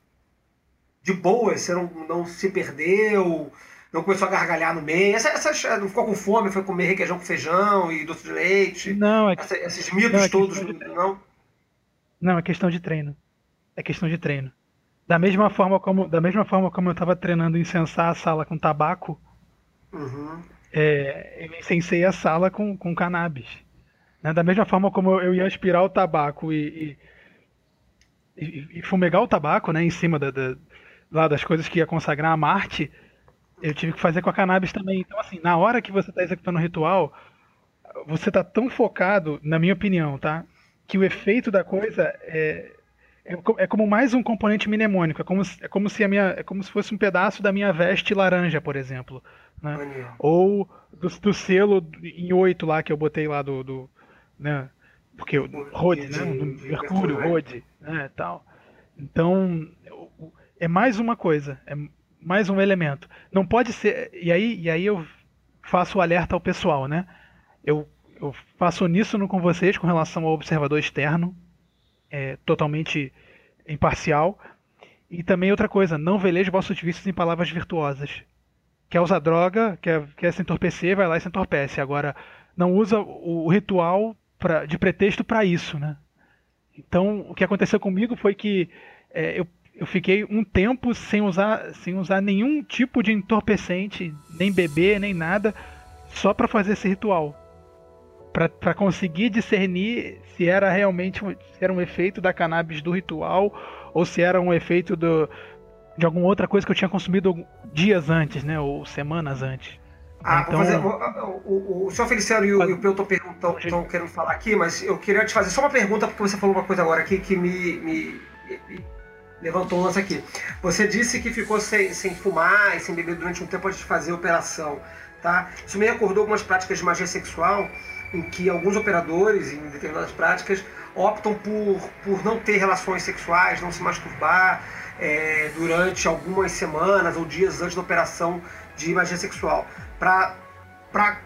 de boa? Você não, não se perdeu? Não começou a gargalhar no meio? Essa, essas- não ficou com fome? Foi comer requeijão com feijão e doce de leite? Não, é, Essa- esses mitos Não, é todos, não? não, é questão de treino. É questão de treino. Da mesma forma como, da mesma forma como eu estava treinando incensar a sala com tabaco, Uhum. é, eu incensei a sala com, com cannabis. né? Da mesma forma como eu- ia aspirar o tabaco e, e, e- e fumegar o tabaco né, em cima da, da- lá das coisas que ia consagrar a Marte, eu tive que fazer com a cannabis também. Então, assim, na hora que você está executando o ritual, você está tão focado, na minha opinião, tá? Que o efeito da coisa é, é, é como mais um componente mnemônico. É como, se- é como se a minha, é como se fosse um pedaço da minha veste laranja, por exemplo. Né? Ou do, do selo em oito lá que eu botei lá do. do né? Porque o Rode, né? Do Mercúrio? Rode, né? Tal. Então, é mais uma coisa, é mais um elemento. Não pode ser. E aí, e aí eu faço o alerta ao pessoal, né? Eu, eu faço uníssono com vocês com relação ao observador externo, é, totalmente imparcial. E também outra coisa, não veleje vossos vícios em palavras virtuosas. Quer usar droga, quer, quer se entorpecer, vai lá e se entorpece. Agora, não usa o, ritual pra, de pretexto para isso, né? Então, o que aconteceu comigo foi que é, eu, eu fiquei um tempo sem usar, sem usar nenhum tipo de entorpecente, nem beber, nem nada, só para fazer esse ritual. Para conseguir discernir se era realmente se era um efeito da cannabis do ritual ou se era um efeito do, de alguma outra coisa que eu tinha consumido dias antes, né? Ou semanas antes. Ah, então, fazer, o, o, o senhor Feliciano e o, e o Pelto estão querendo falar aqui, mas eu queria te fazer só uma pergunta, porque você falou uma coisa agora aqui que me, me, me levantou um lance aqui. Você disse que ficou sem, sem fumar e sem beber durante um tempo antes de fazer a operação. Tá? Isso me acordou algumas práticas de magia sexual em que alguns operadores, em determinadas práticas, optam por, por não ter relações sexuais, não se masturbar é, durante algumas semanas ou dias antes da operação de magia sexual para,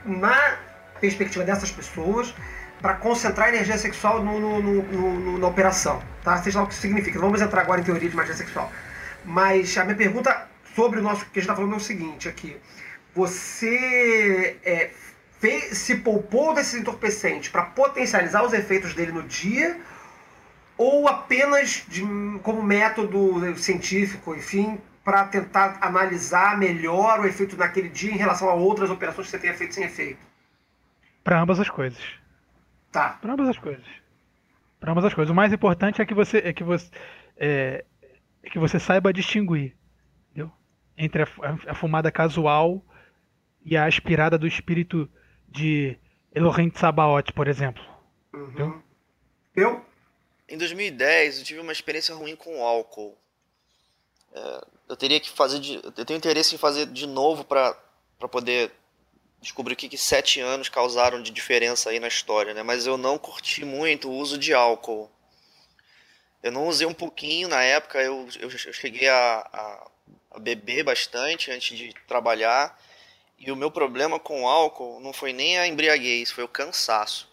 na perspectiva dessas pessoas, para concentrar energia sexual no, no, no, na operação, tá? Seja lá o que isso significa. Não vamos entrar agora em teoria de magia sexual. Mas a minha pergunta sobre o nosso que a gente está falando é o seguinte aqui. Você é, fez, se poupou desse entorpecente para potencializar os efeitos dele no dia ou apenas de, como método científico, enfim, para tentar analisar melhor o efeito naquele dia em relação a outras operações que você tenha feito sem efeito? Para ambas as coisas. Tá. Para ambas as coisas. Para ambas as coisas. O mais importante é que você é que você é, é que você saiba distinguir, entendeu? Entre a, a, fumada casual e a aspirada do espírito de Elohim Sabaoth, por exemplo. Uhum. Eu? Em 2010 eu tive uma experiência ruim com álcool. É, eu teria que fazer de, eu tenho interesse em fazer de novo para poder descobrir o que, que sete anos causaram de diferença aí na história, né? Mas eu não curti muito o uso de álcool. Eu não usei um pouquinho na época, eu, eu, eu cheguei a, a, a, beber bastante antes de trabalhar. E o meu problema com o álcool não foi nem a embriaguez, foi o cansaço.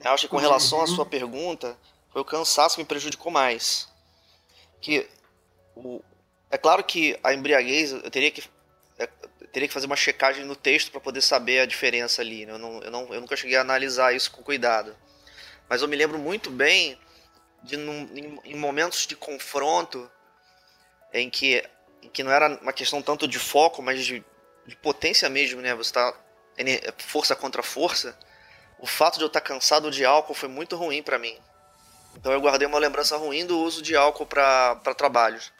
Eu acho que com relação à sua pergunta, foi o cansaço que me prejudicou mais que o, é claro que a embriaguez eu teria que é, eu teria que fazer uma checagem no texto para poder saber a diferença ali. Né? Eu, não, eu, não, eu nunca cheguei a analisar isso com cuidado. Mas eu me lembro muito bem de num, em, em, momentos de confronto em que, que não era uma questão tanto de foco, mas de, de potência mesmo, né? Você está força contra força. O fato de eu estar cansado de álcool foi muito ruim para mim. Então eu guardei uma lembrança ruim do uso de álcool para trabalhos.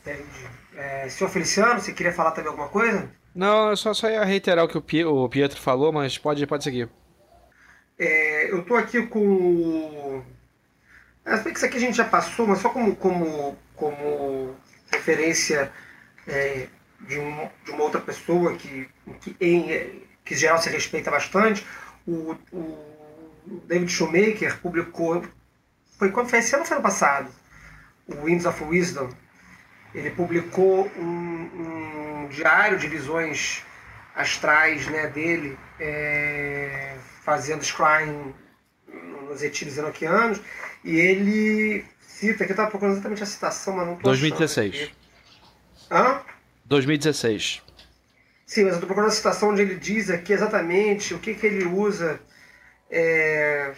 Entendi. É, senhor Feliciano, você queria falar também alguma coisa? Não, eu só, só ia reiterar o que o, Pietro falou, mas pode, pode seguir. É, eu tô aqui com. Acho que isso aqui a gente já passou, mas só como, como, como referência é, de, um, de, uma outra pessoa que, que, em, que geral se respeita bastante. O, o David Shoemaker publicou foi quando foi esse ano foi ano passado? O Winds of Wisdom. Ele publicou um, um diário de visões astrais né, dele, é, fazendo scrying nos etílios enoquianos, e ele cita, que eu estava procurando exatamente a citação, mas não estou 2016. Hã? 2016. Sim, mas eu estou procurando a citação onde ele diz aqui exatamente o que, que ele usa é,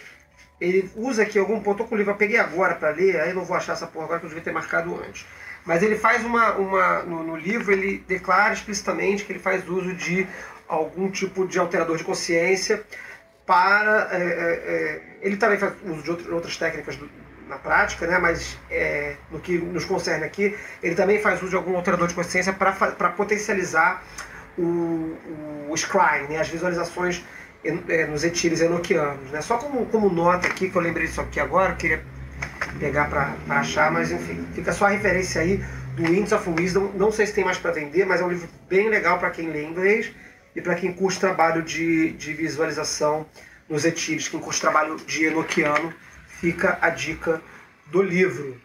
ele usa aqui algum ponto, com o livro, eu peguei agora para ler, aí não vou achar essa porra agora que eu devia ter marcado antes. Mas ele faz uma. uma no, no, livro, ele declara explicitamente que ele faz uso de algum tipo de alterador de consciência para. É, é, é ele também faz uso de outras técnicas do, na prática, né? mas é, no que nos concerne aqui, ele também faz uso de algum alterador de consciência para potencializar o, o, scrying, né? as visualizações é, nos etílios enoquianos. Né? Só como, como nota aqui, que eu lembrei disso aqui agora, queria pegar para achar, mas enfim, fica só a referência aí do Winds of Wisdom. Não sei se tem mais para vender, mas é um livro bem legal para quem lê inglês e para quem curte trabalho de, de visualização nos etílios, quem curte trabalho de enoquiano, fica a dica do livro.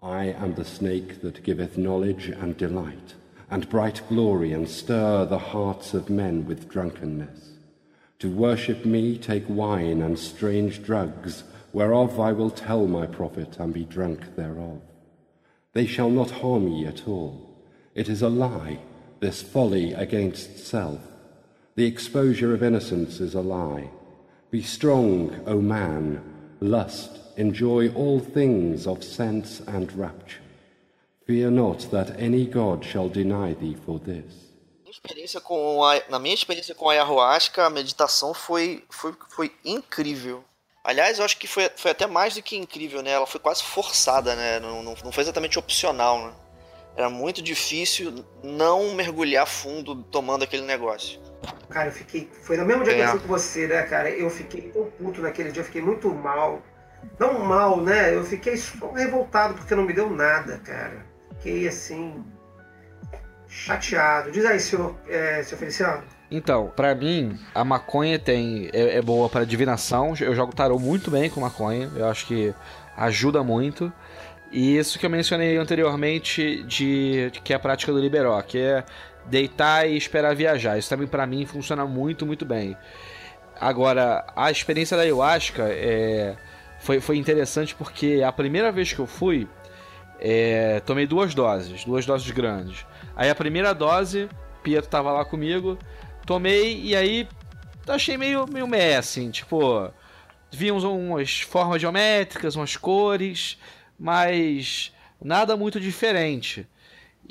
I am the snake that giveth knowledge and delight, and bright glory, and stir the hearts of men with drunkenness. To worship me take wine and strange drugs, whereof I will tell my prophet, and be drunk thereof. They shall not harm ye at all. It is a lie, this folly against self. The exposure of innocence is a lie. Be strong, O man, lust, enjoy all things of sense and rapture. Fear not that any God shall deny thee for this. Experiência com a, na minha experiência com a ayahuasca, a meditação foi, foi, foi incrível. Aliás, eu acho que foi, foi até mais do que incrível, né? Ela foi quase forçada, né? Não, não, não foi exatamente opcional, né? Era muito difícil não mergulhar fundo tomando aquele negócio. Cara, eu fiquei. Foi no mesmo dia que É. eu fui com você, né, cara? Eu fiquei tão puto naquele dia, eu fiquei muito mal. Não mal, né? Eu fiquei só revoltado porque não me deu nada, cara. Fiquei assim. chateado. Diz aí, senhor, é, senhor Feliciano. Então, pra mim, a maconha tem é, é boa para divinação. Eu jogo tarô muito bem com maconha. Eu acho que ajuda muito. E isso que eu mencionei anteriormente de, de que é a prática do liberó, que é deitar e esperar viajar. Isso também pra mim funciona muito, muito bem. Agora, a experiência da ayahuasca é, foi, foi interessante porque a primeira vez que eu fui, é, tomei duas doses, duas doses grandes. Aí a primeira dose, Pietro tava lá comigo, tomei e aí achei meio, meio meh, assim, tipo, vi uns- umas formas geométricas, umas cores, mas nada muito diferente.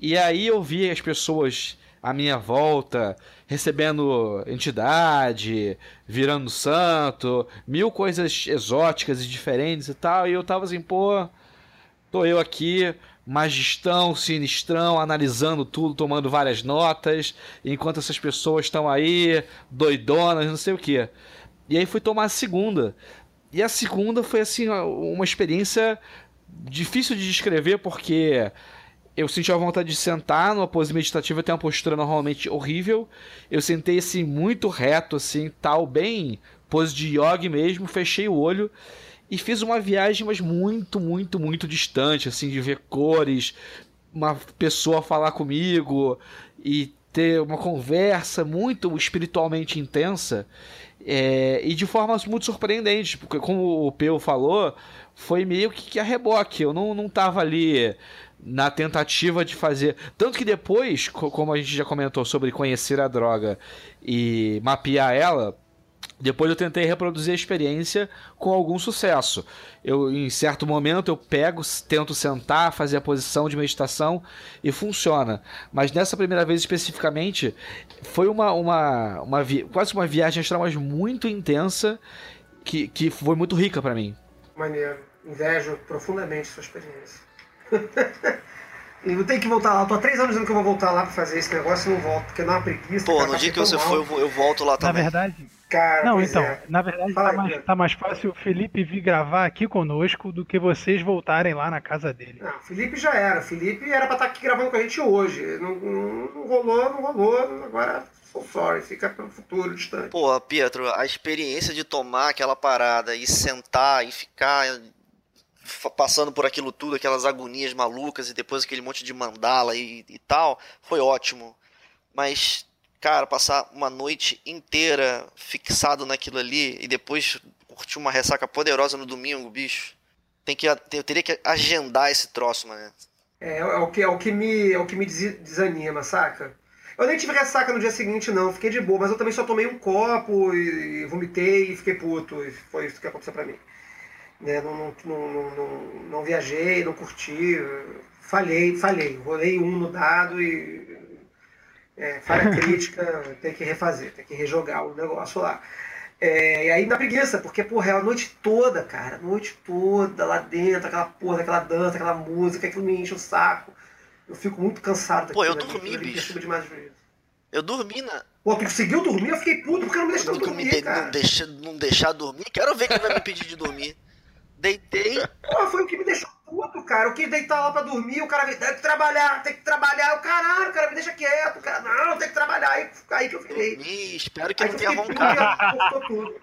E aí eu vi as pessoas à minha volta recebendo entidade, virando santo, mil coisas exóticas e diferentes e tal, e eu tava assim, pô, tô eu aqui, magistão, sinistrão, analisando tudo, tomando várias notas, enquanto essas pessoas estão aí, doidonas, não sei o que. E aí fui tomar a segunda. E a segunda foi assim, uma experiência difícil de descrever porque eu senti a vontade de sentar numa pose meditativa, eu tenho uma postura normalmente horrível. Eu sentei assim muito reto assim, tal, bem pose de yoga mesmo, fechei o olho e fiz uma viagem mas muito, muito, muito distante, assim, de ver cores, uma pessoa falar comigo e ter uma conversa muito espiritualmente intensa. É, e de forma muito surpreendente, porque como o Peu falou, foi meio que, que a reboque. Eu não, não tava ali na tentativa de fazer. Tanto que depois, co- como a gente já comentou sobre conhecer a droga e mapear ela, depois eu tentei reproduzir a experiência com algum sucesso. Eu, em certo momento, eu pego, tento sentar, fazer a posição de meditação e funciona. Mas nessa primeira vez especificamente, foi uma, uma, uma quase uma viagem astral, mas muito intensa, que, que foi muito rica pra mim. Maneiro. Invejo profundamente sua experiência. eu tenho que voltar lá. Eu tô há três anos dizendo que eu vou voltar lá pra fazer esse negócio e não volto, porque dá uma preguiça. Pô, cara, no tá dia que você mal. foi, eu vou- eu volto lá Na também. verdade, Cara, não, então, é. na verdade Fala tá mais, tá mais fácil o Felipe vir gravar aqui conosco do que vocês voltarem lá na casa dele. Não, o Felipe já era. O Felipe era pra estar aqui gravando com a gente hoje. Não, não, não rolou, não rolou. Agora, so sorry. Fica pro futuro distante. Pô, Pietro, a experiência de tomar aquela parada e sentar e ficar passando por aquilo tudo, aquelas agonias malucas e depois aquele monte de mandala e, e tal, foi ótimo. Mas, cara, passar uma noite inteira fixado naquilo ali e depois curtir uma ressaca poderosa no domingo, bicho. Tem que, eu teria que agendar esse troço, mano. É, é o que, é o que me, é o que me des- desanima, saca? Eu nem tive ressaca no dia seguinte, não. Fiquei de boa. Mas eu também só tomei um copo e, e vomitei e fiquei puto. E foi isso que aconteceu pra mim. Né, Não, não, não, não, não- viajei, não curti. Falhei, falhei. Rolei um no dado e... É, falha crítica, tem que refazer, tem que rejogar o negócio lá. É, e aí na preguiça, porque, porra, é a noite toda, cara, a noite toda lá dentro, aquela porra, aquela dança, aquela música, aquilo me enche o saco. Eu fico muito cansado Pô, eu dormi, ali bicho. demais. Eu dormi na. Pô, tu conseguiu dormir? Eu fiquei puto porque não me deixou dormir, de- cara. não, deixa, não deixar dormir. Quero ver quem vai me pedir de dormir. Deitei, Pô, foi o que me deixou puto, cara. Eu quis deitar lá pra dormir, o cara me tem que trabalhar, tem que trabalhar. Eu, caralho, cara, me deixa quieto, cara. Não, tem que trabalhar. Aí, aí que eu fiquei. dormi, espero que Aí não tenha e cortou tudo.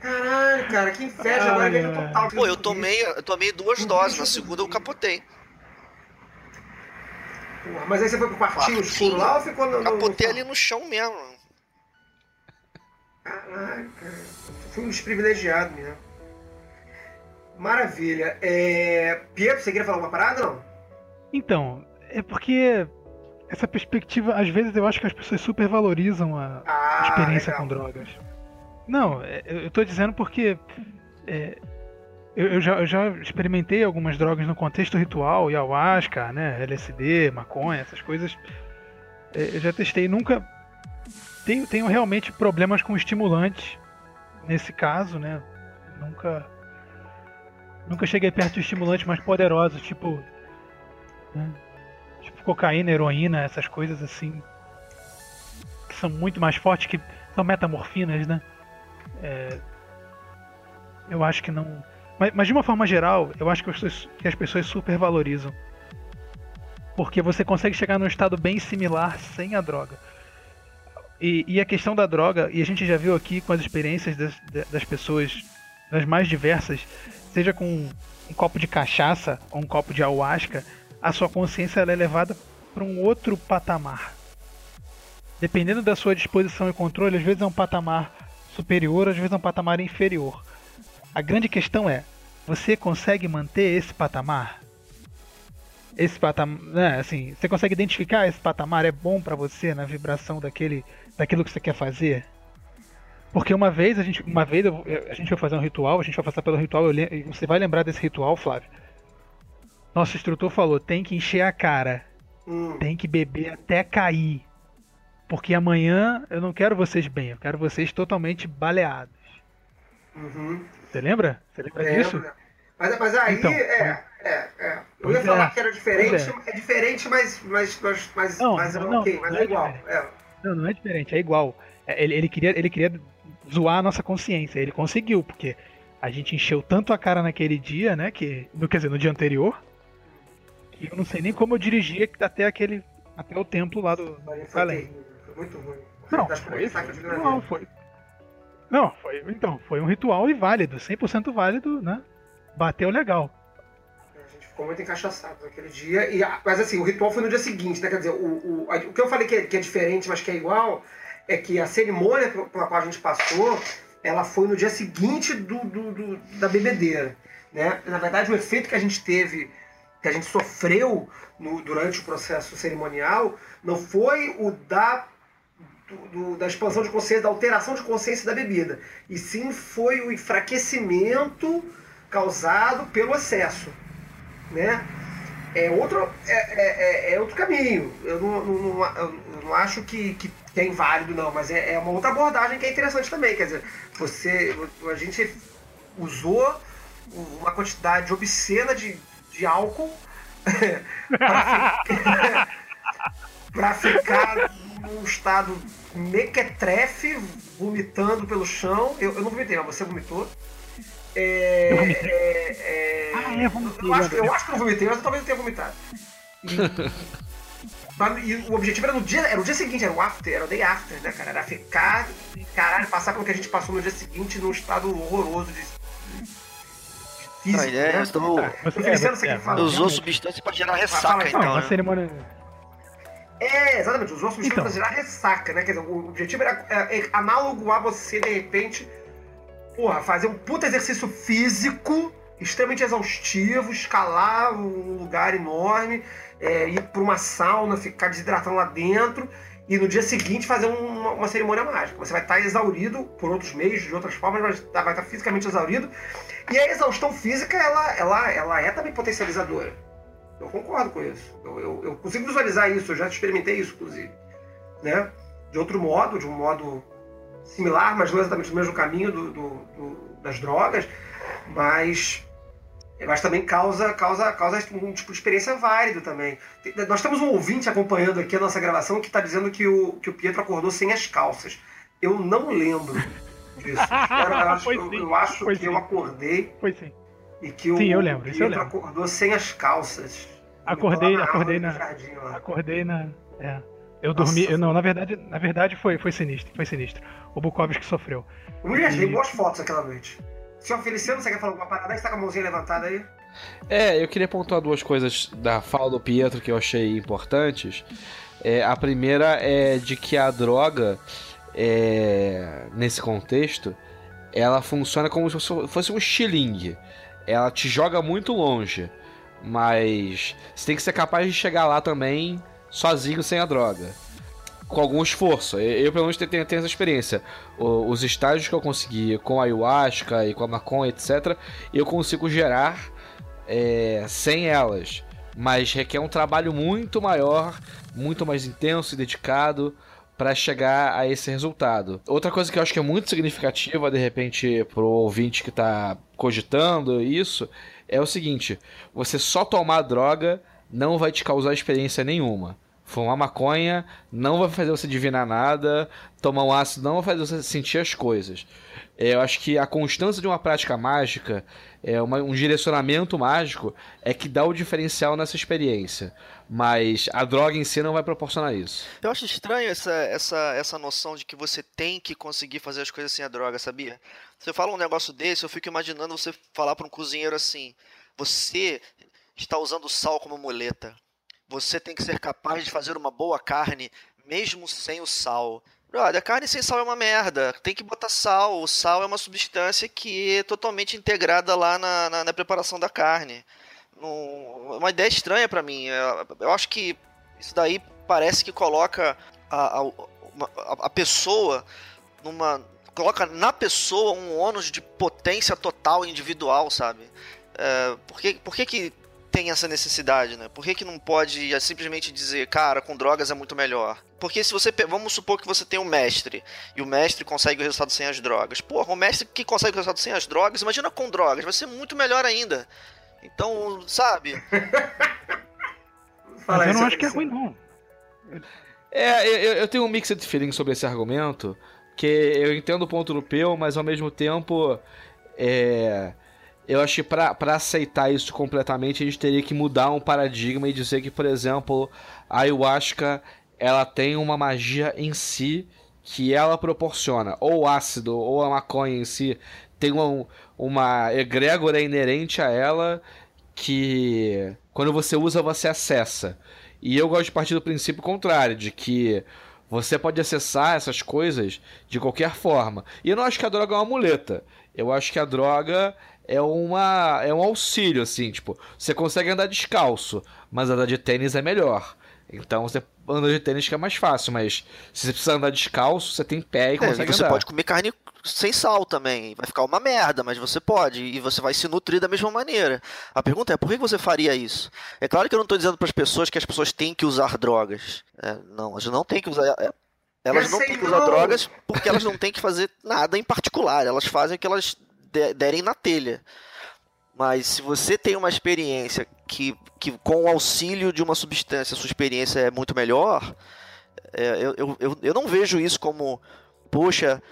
Caralho, cara, que inveja, agora ai. total. Pô, eu tomei, eu tomei duas doses, na segunda eu capotei. Porra, mas aí você foi pro quartinho Quartinho. escuro lá ou ficou no. no- Capotei ali no chão mesmo. Caraca, fui um desprivilegiado mesmo. Maravilha. É... Pietro, você queria falar uma parada não? Então, é porque essa perspectiva, às vezes eu acho que as pessoas supervalorizam a, Ah, experiência legal. com drogas. Não, é, eu eu tô dizendo porque é, eu, eu já, eu já experimentei algumas drogas no contexto ritual, ayahuasca, né, LSD, maconha, essas coisas. É, eu já testei, nunca tenho, tenho realmente problemas com estimulantes nesse caso, né? Nunca nunca cheguei perto de estimulantes mais poderosos, tipo né, tipo cocaína, heroína, essas coisas assim que são muito mais fortes que são metamorfinas, né? É, eu acho que não. Mas, mas de uma forma geral, eu acho que as pessoas, que as pessoas supervalorizam. Porque você consegue chegar num estado bem similar sem a droga. E, e a questão da droga, e a gente já viu aqui com as experiências das, das pessoas, das mais diversas, seja com um copo de cachaça ou um copo de ayahuasca, a sua consciência é levada para um outro patamar. Dependendo da sua disposição e controle, às vezes é um patamar superior, às vezes é um patamar inferior. A grande questão é: você consegue manter esse patamar? Esse patamar, né, assim, você consegue identificar esse patamar é bom para você na vibração daquele, daquilo que você quer fazer? Porque uma vez a gente, uma vez eu- a gente vai fazer um ritual, a gente vai passar pelo ritual, eu você vai lembrar desse ritual, Flávio? Nosso instrutor falou: tem que encher a cara, Hum, tem que beber até cair. Porque amanhã eu não quero vocês bem, eu quero vocês totalmente baleados. uhum. Você lembra? Você lembra disso? Mas, mas aí, Então, é, é, é. Eu ia falar é, que era diferente, pois é, diferente, mas, mas, mas, mas, Não, mas é não, ok, mas não é é igual. É. Não, não é diferente, é igual. É, Ele, ele queria, ele queria zoar a nossa consciência. Ele conseguiu, porque a gente encheu tanto a cara naquele dia, né? Que, no, quer dizer, no dia anterior, que eu não sei nem como eu dirigia até aquele. até o templo lá do Mas foi muito ruim. Não, foi, foi, não, foi. Não, foi. Então, foi um ritual e válido, 100% válido, né? Bateu legal. A gente ficou muito encaixaçado naquele dia. E, mas assim, o ritual foi no dia seguinte, né? Quer dizer, o, o, o que eu falei que é, que é diferente, mas que é igual, é que a cerimônia pela qual a gente passou, ela foi no dia seguinte do, do- do- da bebedeira. Né? Na verdade, o efeito que a gente teve, que a gente sofreu no- durante o processo cerimonial, não foi o da do- da expansão de consciência, da alteração de consciência da bebida. E sim foi o enfraquecimento causado pelo excesso. Né? É, outro, é, é- é- é outro caminho. Eu não, não- não- eu não acho que, que é inválido, não, mas é, é uma outra abordagem que é interessante também. Quer dizer, você, a gente usou uma quantidade obscena de, de álcool para ficar num estado mequetrefe, vomitando pelo chão. Eu, eu não vomitei, mas você vomitou. É, Eu vomitei. é, é, Ah, é, vomitei, eu, acho, que- eu acho que eu vomitei, mas eu talvez eu tenha vomitado. E, e o objetivo era no dia, era o dia seguinte, era o after, era o day after, né, cara? Era ficar e caralho, passar pelo que a gente passou no dia seguinte num estado horroroso de, físico. A ideia né? é do- Você, Feliciano, você é, quer falar? Usou substância pra gerar Fala ressaca. Não, então, uma né? cerimônia. É, exatamente. Os ossos Então. então. gerar ressaca, né? Quer dizer, o objetivo era é, é análogo a você, de repente, porra, fazer um puta exercício físico extremamente exaustivo, escalar um lugar enorme, é, ir pra uma sauna, ficar desidratando lá dentro e no dia seguinte fazer um- uma, uma cerimônia mágica. Você vai estar exaurido por outros meios, de outras formas, mas tá- vai estar fisicamente exaurido. E a exaustão física, ela, ela, ela é também potencializadora. Eu concordo com isso. Eu, eu- eu consigo visualizar isso, eu já experimentei isso, inclusive. Né? De outro modo, de um modo similar, mas não exatamente no mesmo caminho do, do- do- das drogas, mas, mas também causa, causa, causa um tipo de experiência válido também. Nós temos um ouvinte acompanhando aqui a nossa gravação que está dizendo que o, que o Pietro acordou sem as calças. Eu não lembro disso. Eu, eu acho, eu- eu acho que eu sim. acordei Foi sim. e que o Sim, eu lembro, isso eu Pietro lembro. acordou sem as calças. Acordei, na acordei na. jardim. Acordei na. É. Eu Nossa. dormi. Eu, não, na verdade, na verdade foi, foi sinistro. Foi sinistro. O Bukowski sofreu. Eu me E- boas fotos aquela noite. Senhor Feliciano, você quer falar alguma parada? Você com a mãozinha levantada aí? É, eu queria pontuar duas coisas da fala do Pietro que eu achei importantes. É, a primeira é de que a droga, é, nesse contexto, ela funciona como se fosse um estilingue. Ela te joga muito longe, mas você tem que ser capaz de chegar lá também sozinho sem a droga. Com algum esforço. Eu, pelo menos, tenho, tenho essa experiência. O, os estágios que eu consegui com a ayahuasca e com a maconha, etc., eu consigo gerar é, sem elas. Mas requer um trabalho muito maior, muito mais intenso e dedicado para chegar a esse resultado. Outra coisa que eu acho que é muito significativa, de repente, pro ouvinte que está cogitando isso, é o seguinte: você só tomar droga não vai te causar experiência nenhuma. Fumar maconha não vai fazer você adivinhar nada, tomar um ácido não vai fazer você sentir as coisas. É, eu acho que a constância de uma prática mágica, é uma, um direcionamento mágico, é que dá o diferencial nessa experiência. Mas a droga em si não vai proporcionar isso. Eu acho estranho essa, essa, essa noção de que você tem que conseguir fazer as coisas sem a droga, sabia? Você fala um negócio desse, eu fico imaginando você falar para um cozinheiro assim: você está usando sal como muleta. Você tem que ser capaz de fazer uma boa carne mesmo sem o sal. Brother, a carne sem sal é uma merda. Tem que botar sal. O sal é uma substância que é totalmente integrada lá na, na, na preparação da carne. Um, uma ideia estranha para mim. Eu acho que isso daí parece que coloca a, a, a pessoa numa. coloca na pessoa um ônus de potência total individual, sabe? É, por que, por que, que tem essa necessidade, né? Por que, que não pode simplesmente dizer, cara, com drogas é muito melhor? Porque se você. Vamos supor que você tem um mestre e o mestre consegue o resultado sem as drogas. Porra, o mestre que consegue o resultado sem as drogas, imagina com drogas, vai ser muito melhor ainda. Então, sabe? Mas eu não acho que é ruim, não. É, eu, eu tenho um mixed feeling sobre esse argumento. Que eu entendo o ponto do Peu, mas ao mesmo tempo. É eu acho que para aceitar isso completamente, a gente teria que mudar um paradigma e dizer que, por exemplo, a ayahuasca ela tem uma magia em si que ela proporciona. Ou o ácido, ou a maconha em si tem uma, uma egrégora inerente a ela que quando você usa, você acessa. E eu gosto de partir do princípio contrário, de que você pode acessar essas coisas de qualquer forma. E eu não acho que a droga é uma muleta. Eu acho que a droga é uma é um auxílio assim, tipo, você consegue andar descalço, mas andar de tênis é melhor. Então você anda de tênis que é mais fácil, mas se você precisa andar descalço, você tem pé e é, consegue você andar. pode comer carne sem sal também, vai ficar uma merda, mas você pode e você vai se nutrir da mesma maneira. A pergunta é por que você faria isso? É claro que eu não estou dizendo para as pessoas que as pessoas têm que usar drogas. É, não, elas não têm que usar. É, elas não têm que usar drogas porque elas não têm que fazer nada em particular. Elas fazem o que elas derem na telha. Mas se você tem uma experiência que, que com o auxílio de uma substância, sua experiência é muito melhor, é, eu, eu, eu não vejo isso como, poxa,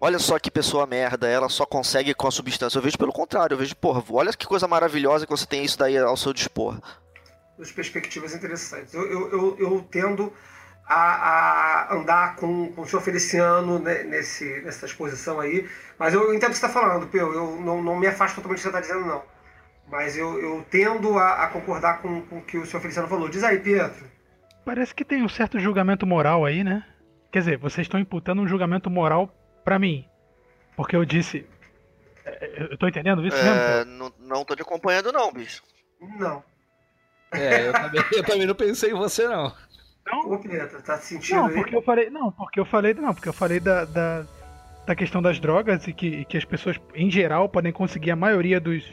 olha só que pessoa merda, ela só consegue com a substância. Eu vejo pelo contrário, eu vejo, porra, olha que coisa maravilhosa que você tem isso daí ao seu dispor. Duas perspectivas interessantes. Eu, eu, eu, eu tendo a, a andar com, com o senhor Feliciano né, nesse, nessa exposição aí. Mas eu entendo o que você está falando, Peu. Eu não, não me afasto totalmente do que você está dizendo, não. Mas eu, eu tendo a, a, concordar com, com o que o senhor Feliciano falou. Diz aí, Pietro. Parece que tem um certo julgamento moral aí, né? Quer dizer, vocês estão imputando um julgamento moral para mim. Porque eu disse. É, eu tô entendendo isso é, mesmo? Não, não tô te acompanhando, não, bicho. Não. É, eu também, eu também não pensei em você, não. Tá sentindo Não, porque eu falei. Não, porque eu falei. Não, porque eu falei da, da, da questão das drogas e que, que as pessoas, em geral, podem conseguir a maioria dos,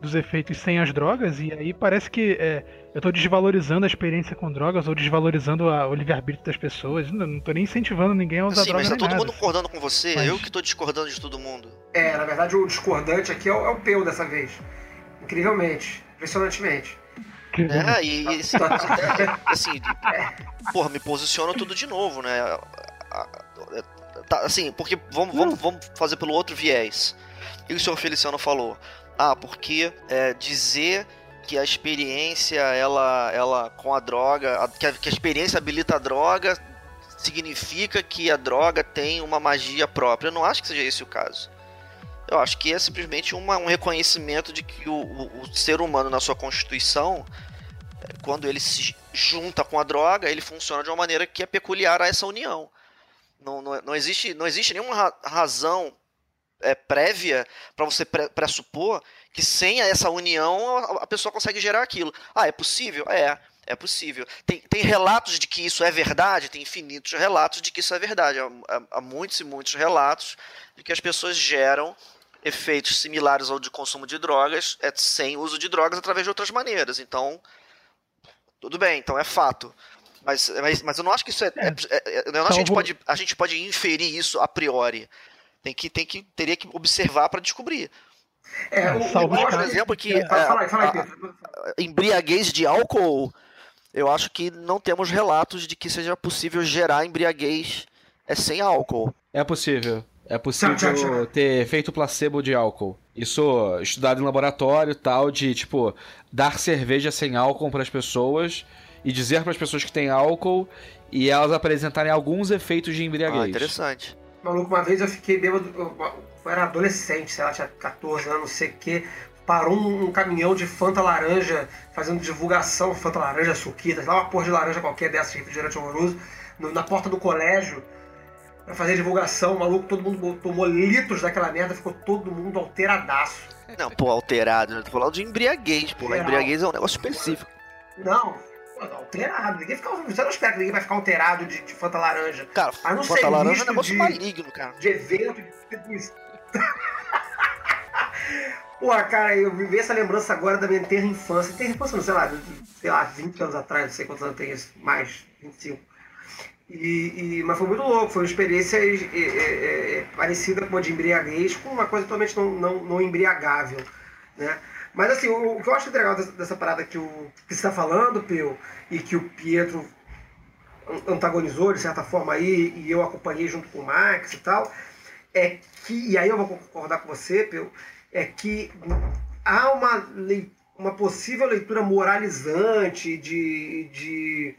dos efeitos sem as drogas, e aí parece que é, eu tô desvalorizando a experiência com drogas ou desvalorizando a, o livre-arbítrio das pessoas. Não, não tô nem incentivando ninguém a usar Sim, drogas. Sim, mas tá todo nada. mundo concordando com você, Mas- eu que tô discordando de todo mundo. É, na verdade o discordante aqui é o, é o Peu dessa vez. Incrivelmente. Impressionantemente. É, e, assim, assim, porra, me posiciono tudo de novo, né? Tá, assim, porque vamos, vamos, vamos fazer pelo outro viés. E o senhor Feliciano falou, ah, porque é, dizer que a experiência, ela, ela com a droga, a- que a, que a experiência habilita a droga, significa que a droga tem uma magia própria. Eu não acho que seja esse o caso. Eu acho que é simplesmente uma, um reconhecimento de que o, o, o ser humano, na sua constituição, é, quando ele se junta com a droga, ele funciona de uma maneira que é peculiar a essa união. Não, não, não existe, não existe nenhuma razão é, prévia para você pressupor que sem essa união a, a pessoa consegue gerar aquilo. Ah, é possível? É. É possível. Tem, tem relatos de que isso é verdade, tem infinitos relatos de que isso é verdade. Há, há, muitos e muitos relatos de que as pessoas geram efeitos similares ao de consumo de drogas é, sem uso de drogas através de outras maneiras. Então, tudo bem, então é fato. Mas, mas, mas eu não acho que isso é. é. é, é eu não acho que a gente, pode, a gente pode inferir isso a priori. Tem que, tem que, teria que observar para descobrir. É, o, o, por exemplo, que fala aí, fala aí, a, a embriaguez de álcool eu acho que não temos relatos de que seja possível gerar embriaguez é sem álcool. É possível. É possível ter feito placebo de álcool. Isso estudado em laboratório tal, de tipo, dar cerveja sem álcool para as pessoas e dizer para as pessoas que tem álcool e elas apresentarem alguns efeitos de embriaguez. Ah, interessante. Maluco, uma vez eu fiquei bêbado, eu, eu era adolescente, sei lá, tinha 14 anos, não sei o quê parou um, um, caminhão de Fanta Laranja fazendo divulgação, Fanta Laranja, suquita, lá uma porra de laranja qualquer dessa de refrigerante horroroso, no, na porta do colégio, pra fazer divulgação, maluco, todo mundo tomou litros daquela merda, ficou todo mundo alteradaço. Não, pô, alterado, né? Tô falando de embriaguez, pô, lá embriaguez é um negócio específico. Não, alterado. Ninguém fica, você não espera que ninguém vai ficar alterado de, de Fanta Laranja. Cara, a não Fanta Laranja é um negócio de, maligno, cara. De evento, de... Porra, cara, eu vivi essa lembrança agora da minha terra infância. Terra infância, não sei lá, sei lá, 20 anos atrás, não sei quantos anos tem isso, mais, 25. E, e, mas foi muito louco, foi uma experiência é, é, é, parecida com a de embriaguez, com uma coisa totalmente não, não, não embriagável, né? Mas assim, o, o, que eu acho legal dessa, dessa parada que, o, que você está falando, Peu, e que o Pietro antagonizou de certa forma aí, e eu acompanhei junto com o Max e tal, é que, e aí eu vou concordar com você, Peu, é que há uma, uma possível leitura moralizante de, de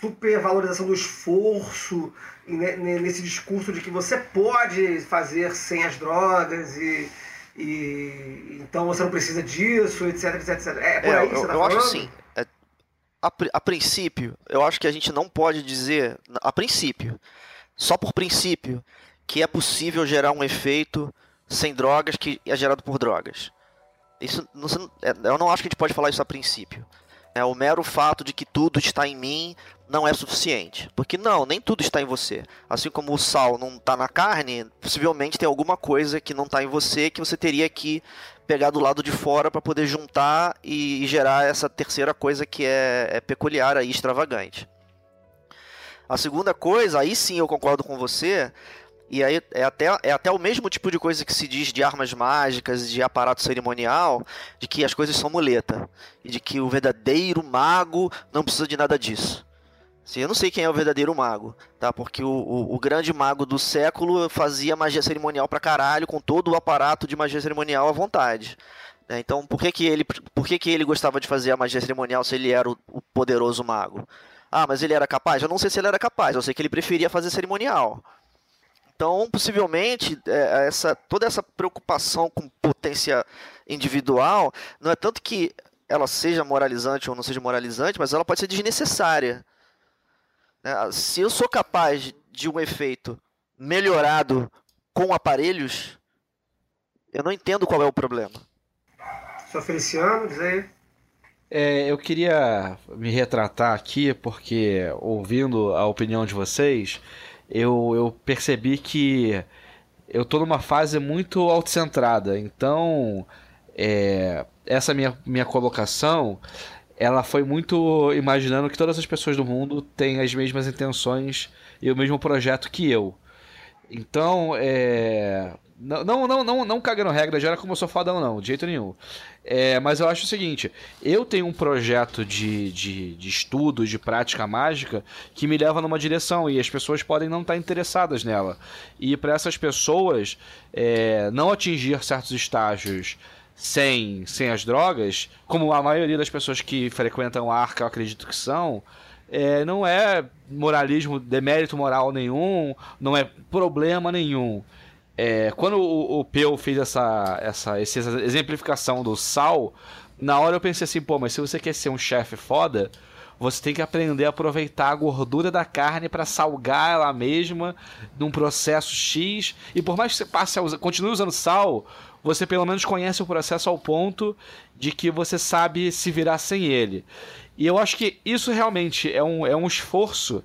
supervalorização do esforço nesse discurso de que você pode fazer sem as drogas e, e então você não precisa disso, etc, etc, etc. É por é, aí que eu, você tá eu acho assim, é, a, a princípio, eu acho que a gente não pode dizer, a princípio, só por princípio, que é possível gerar um efeito sem drogas que é gerado por drogas. Isso, é, eu não acho que a gente pode falar isso a princípio. É, o mero fato de que tudo está em mim não é suficiente. Porque não, nem tudo está em você. Assim como o sal não está na carne, possivelmente tem alguma coisa que não está em você que você teria que pegar do lado de fora para poder juntar e, gerar essa terceira coisa que é, é peculiar e extravagante. A segunda coisa, aí sim eu concordo com você, e aí é até, é até o mesmo tipo de coisa que se diz de armas mágicas, de aparato cerimonial, de que as coisas são muleta. E de que o verdadeiro mago não precisa de nada disso. Sim, eu não sei quem é o verdadeiro mago, tá? Porque o, o, o, grande mago do século fazia magia cerimonial pra caralho, com todo o aparato de magia cerimonial à vontade. Né? Então, por que, que, ele, por que, que ele gostava de fazer a magia cerimonial se ele era o, o poderoso mago? Ah, mas ele era capaz? Eu não sei se ele era capaz, eu sei que ele preferia fazer cerimonial. Então, possivelmente, é, essa, toda essa preocupação com potência individual não é tanto que ela seja moralizante ou não seja moralizante, mas ela pode ser desnecessária. Né? Se eu sou capaz de um efeito melhorado com aparelhos, eu não entendo qual é o problema. Sou Feliciano, dizer. É, eu queria me retratar aqui, porque ouvindo a opinião de vocês, eu, eu percebi que eu tô numa fase muito autocentrada. Então, é, essa minha, minha colocação, ela foi muito imaginando que todas as pessoas do mundo têm as mesmas intenções e o mesmo projeto que eu. Então, é, não, não, não, não, não cagando regra, já era como eu sou fodão, não, de jeito nenhum. É, mas eu acho o seguinte: eu tenho um projeto de, de, de estudo, de prática mágica, que me leva numa direção e as pessoas podem não estar interessadas nela. E para essas pessoas é, não atingir certos estágios sem, sem as drogas, como a maioria das pessoas que frequentam a arca eu acredito que são, é, não é moralismo, demérito moral nenhum, não é problema nenhum É, quando o, o Peu fez essa, essa, essa exemplificação do sal, na hora eu pensei assim, pô, mas se você quer ser um chefe foda, você tem que aprender a aproveitar a gordura da carne para salgar ela mesma num processo X. E por mais que você passe a usar, continue usando sal, você pelo menos conhece o processo ao ponto de que você sabe se virar sem ele. E eu acho que isso realmente é um, é um esforço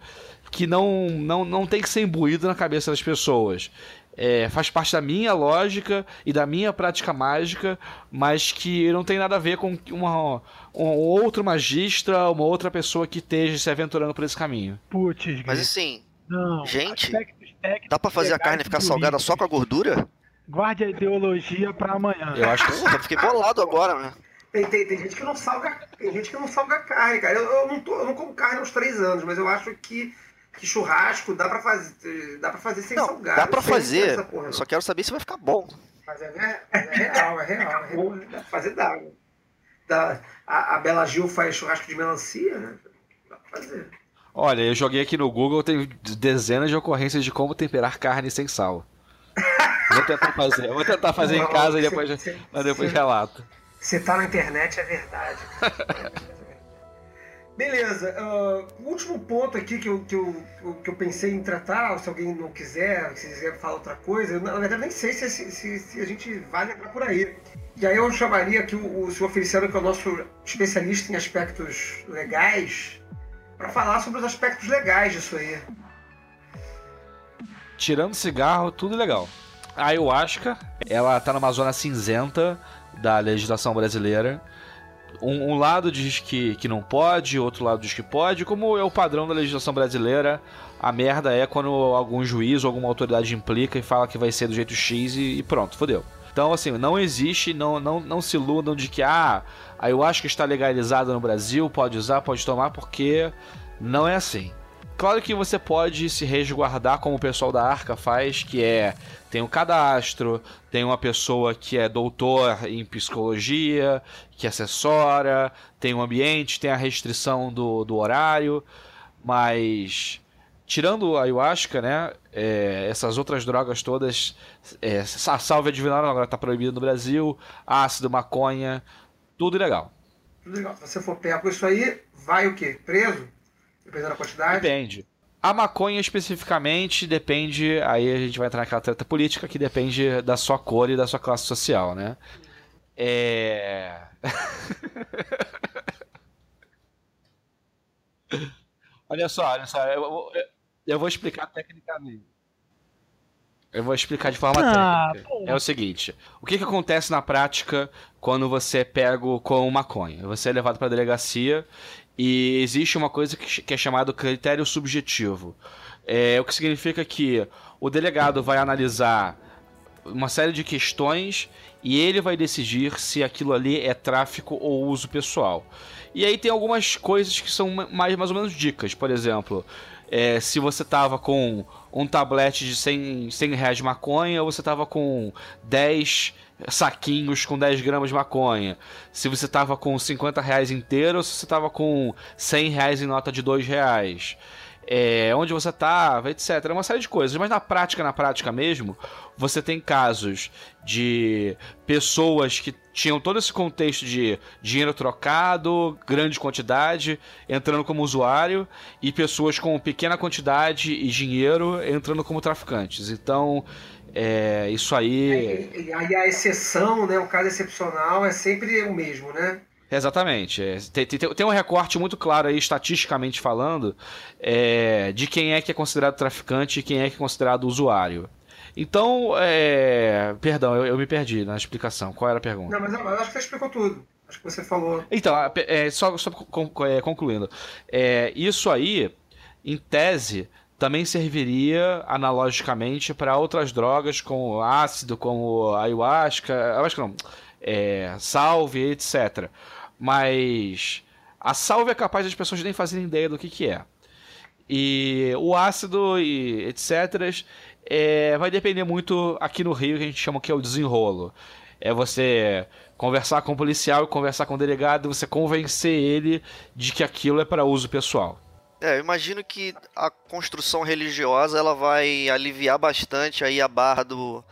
que não, não, não tem que ser imbuído na cabeça das pessoas é, faz parte da minha lógica e da minha prática mágica, mas que não tem nada a ver com uma, um outro magista, uma outra pessoa que esteja se aventurando por esse caminho. Putz, Mas assim, não, gente, aspectos técnicos dá pra fazer a carne ficar salgada só com a gordura? Guarde a ideologia pra amanhã. Eu acho que Porra, fiquei bolado agora, né? Tem, tem, tem gente que não salga. Tem gente que não salga carne, cara. Eu, eu não, tô, eu não como carne há uns três anos, mas eu acho que, que churrasco dá pra fazer. Dá pra fazer sem Não, salgar. dá pra fazer. porra, só quero saber se vai ficar bom. Mas é, ver- é real, é real. É real. Dá pra fazer dá. Dá, a, a Bela Gil faz churrasco de melancia, né? Dá pra fazer. Olha, eu joguei aqui no Google, tem dezenas de ocorrências de como temperar carne sem sal. Vou tentar fazer, vou tentar fazer em Não, casa e depois, mas depois relato. Você tá na internet, é verdade. Beleza, ah, o último ponto aqui que eu, que, eu, que eu pensei em tratar, se alguém não quiser, se quiser falar outra coisa, eu, na verdade nem sei se, se, se- a gente vai lembrar por aí. E aí eu chamaria aqui o, o senhor Feliciano, que é o nosso especialista em aspectos legais, para falar sobre os aspectos legais disso aí. Tirando cigarro, tudo legal. A ayahuasca, ela tá numa zona cinzenta da legislação brasileira. Um, um lado diz que, que não pode, outro lado diz que pode. Como é o padrão da legislação brasileira, a merda é quando algum juiz ou alguma autoridade implica e fala que vai ser do jeito X e, e pronto, fodeu. Então, assim, não existe, não, não, não se iludam de que, ah, a ayahuasca está legalizada no Brasil, pode usar, pode tomar, porque não é assim. Claro que você pode se resguardar como o pessoal da Arca faz, que é tem um cadastro, tem uma pessoa que é doutor em psicologia, que assessora, tem um ambiente, tem a restrição do, do horário, mas tirando a ayahuasca, né, é, essas outras drogas todas, é, a agora está proibida no Brasil, ácido, maconha, tudo ilegal. Tudo legal. Se você for pego isso aí, vai o quê? Preso? Dependendo da quantidade? Depende. A maconha especificamente depende. Aí a gente vai entrar naquela treta política que depende da sua cor e da sua classe social, né? É. olha só, olha só. Eu, vou- eu vou explicar tecnicamente. Eu vou explicar de forma Ah, técnica. pô. É o seguinte: o que, que acontece na prática quando você é pego com maconha? Você é levado para a delegacia e existe uma coisa que, é chamado critério subjetivo. É, o que significa que o delegado vai analisar uma série de questões e ele vai decidir se aquilo ali é tráfico ou uso pessoal. E aí tem algumas coisas que são mais, mais ou menos dicas. Por exemplo, é, se você tava com um tablete de 100, 100 reais de maconha ou você tava com 10 saquinhos com 10 gramas de maconha. Se você tava com 50 reais inteiro ou se você tava com 100 reais em nota de 2 reais é, onde você estava, etc. É uma série de coisas. Mas na prática, na prática mesmo, você tem casos de pessoas que tinham todo esse contexto de dinheiro trocado, grande quantidade, entrando como usuário, e pessoas com pequena quantidade e dinheiro entrando como traficantes. Então, é, isso aí. E, e aí a exceção, né? O caso excepcional é sempre o mesmo, né? Exatamente. É, tem, tem, tem um recorte muito claro aí, estatisticamente falando, é, de quem é que é considerado traficante e quem é que é considerado usuário. Então, é, perdão, eu, eu me perdi na explicação. Qual era a pergunta? Não, mas eu acho que você explicou tudo. Acho que você falou. Então, é, só, só é, concluindo. É, isso aí, em tese, também serviria analogicamente para outras drogas como ácido, como ayahuasca, ayahuasca não, é, salve, etc. Mas a salve é capaz das pessoas nem fazerem ideia do que, que é. E o ácido e etc. é, vai depender muito aqui no Rio que a gente chama que é o desenrolo. É você conversar com o policial e conversar com o delegado, você convencer ele de que aquilo é para uso pessoal. É, eu imagino que a construção religiosa ela vai aliviar bastante aí a barra do,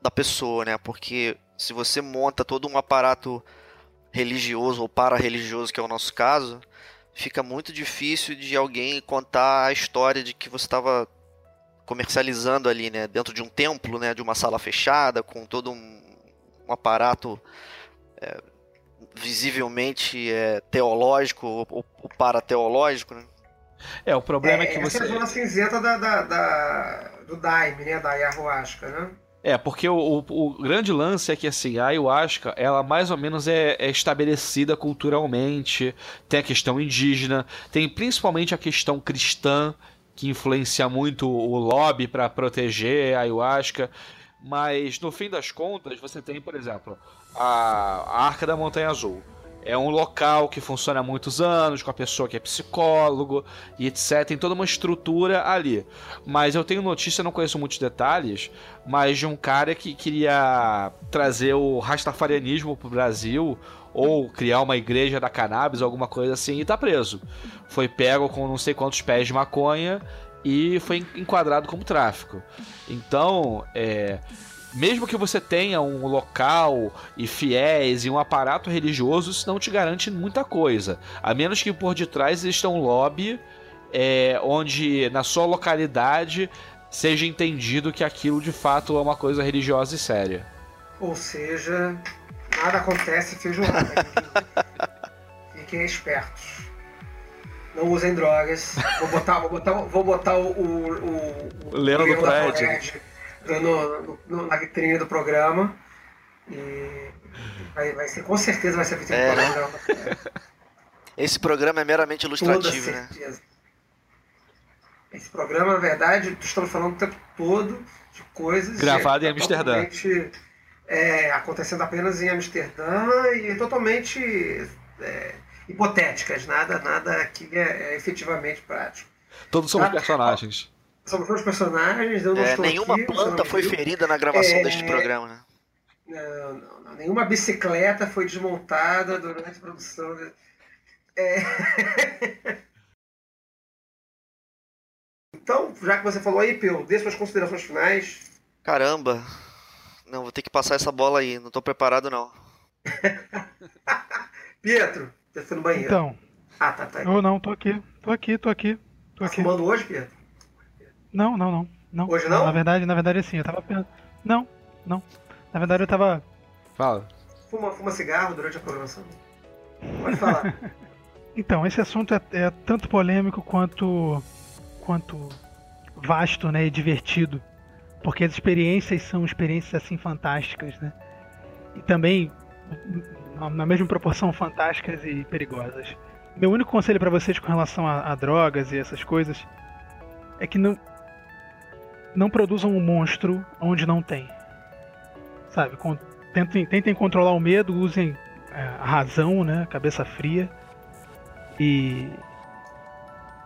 da pessoa, né? Porque se você monta todo um aparato religioso ou para-religioso, que é o nosso caso, fica muito difícil de alguém contar a história de que você estava comercializando ali, né? Dentro de um templo, né? De uma sala fechada, com todo um, um aparato é, visivelmente é, teológico ou, ou para-teológico, né? É, o problema é, é que essa você. é a zona cinzenta da, da, da, do Daime, né? Da ayahuasca, né? É, porque o, o, o, grande lance é que assim, a ayahuasca, ela mais ou menos é, é, estabelecida culturalmente, tem a questão indígena, tem principalmente a questão cristã, que influencia muito o lobby para proteger a ayahuasca, mas no fim das contas, você tem, por exemplo, a, Arca da Montanha Azul é um local que funciona há muitos anos, com a pessoa que é psicólogo e etc. Tem toda uma estrutura ali. Mas eu tenho notícia, não conheço muitos detalhes, mas de um cara que queria trazer o rastafarianismo pro Brasil ou criar uma igreja da cannabis, alguma coisa assim, e tá preso. Foi pego com não sei quantos pés de maconha e foi enquadrado como tráfico. Então, é, mesmo que você tenha um local e fiéis e um aparato religioso, isso não te garante muita coisa. A menos que por detrás exista um lobby é, onde na sua localidade seja entendido que aquilo de fato é uma coisa religiosa e séria. Ou seja, nada acontece feijoada. Fiquem espertos. Não usem drogas. Vou botar, vou botar, vou botar o, o, o, o Leão do prédio no, no, na vitrine do programa. E vai, vai ser, com certeza vai ser a vitrine é, do né? programa. Esse programa é meramente ilustrativo, né? Esse programa, na verdade, estamos falando o tempo todo de coisas. Gravado em Amsterdã. É, acontecendo apenas em Amsterdã e totalmente é, hipotéticas, nada, nada que é, é efetivamente prático. Todos somos tá? personagens. Somos todos personagens, eu não é, estou Nenhuma aqui, planta foi viu. ferida na gravação é... deste programa, né? Não, não, não, Nenhuma bicicleta foi desmontada durante a produção. É... então, já que você falou aí, Peu, dê suas considerações finais. Caramba! Não, vou ter que passar essa bola aí, não estou preparado não. Pietro, você foi no banheiro. Então. Ah, tá, tá. Eu não, tô aqui, tô aqui, tô aqui. Tô tá aqui. fumando hoje, Pietro? Não, não, não. não. Hoje não? Na verdade, na verdade, assim, eu tava pensando. Não, não. Na verdade, eu tava. Fala. Fuma, fuma cigarro durante a programação? Pode falar. então, esse assunto é, é, tanto polêmico quanto. quanto vasto, né? E divertido. Porque as experiências são experiências assim fantásticas, né? E também, na mesma proporção, fantásticas e perigosas. Meu único conselho para vocês com relação a, a drogas e essas coisas é que não, não produzam um monstro onde não tem. Sabe? Tentem, tentem controlar o medo, usem é, a razão, né? Cabeça fria. E.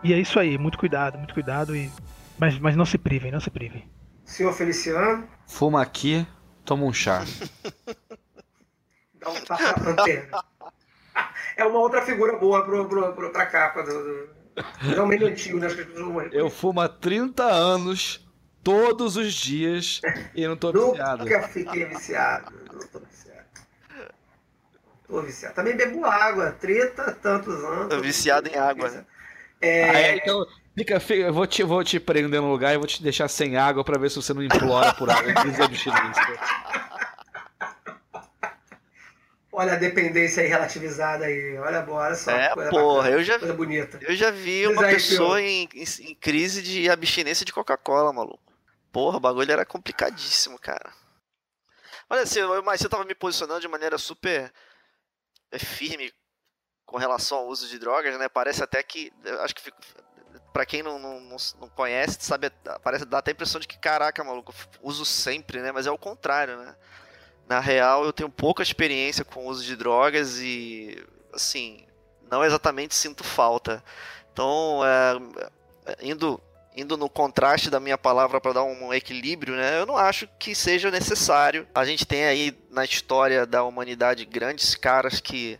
E é isso aí, muito cuidado, muito cuidado e. Mas, mas não se privem, não se privem. Senhor Feliciano. Fuma aqui, toma um chá. Dá um tapa na antena. É uma outra figura boa pro, pro, pro, pra capa do, do... É um meio antigo, né? Eu fumo há 30 anos todos os dias e não tô viciado. Nunca fiquei viciado. Não tô viciado. Tô viciado. Também bebo água, 30 tantos anos. Tô viciado em água, né? É... Ah, é, então, fica, fica, eu vou te, vou te prender no lugar e vou te deixar sem água pra ver se você não implora por água. Olha a dependência aí relativizada aí. Olha, olha só. É, porra, bacana, eu já, coisa bonita. eu já vi uma aí, pessoa em, em, em, crise de abstinência de Coca-Cola, maluco. Porra, o bagulho era complicadíssimo, cara. Olha, assim, mas você tava me posicionando de maneira super é, firme com relação ao uso de drogas, né? Parece até que. Acho que para quem não, não, não, conhece, sabe, parece dar até a impressão de que, caraca, maluco, uso sempre, né? Mas é o contrário, né? Na real, eu tenho pouca experiência com o uso de drogas e, assim, não exatamente sinto falta. Então, é, indo, indo no contraste da minha palavra para dar um equilíbrio, né, eu não acho que seja necessário. A gente tem aí na história da humanidade grandes caras que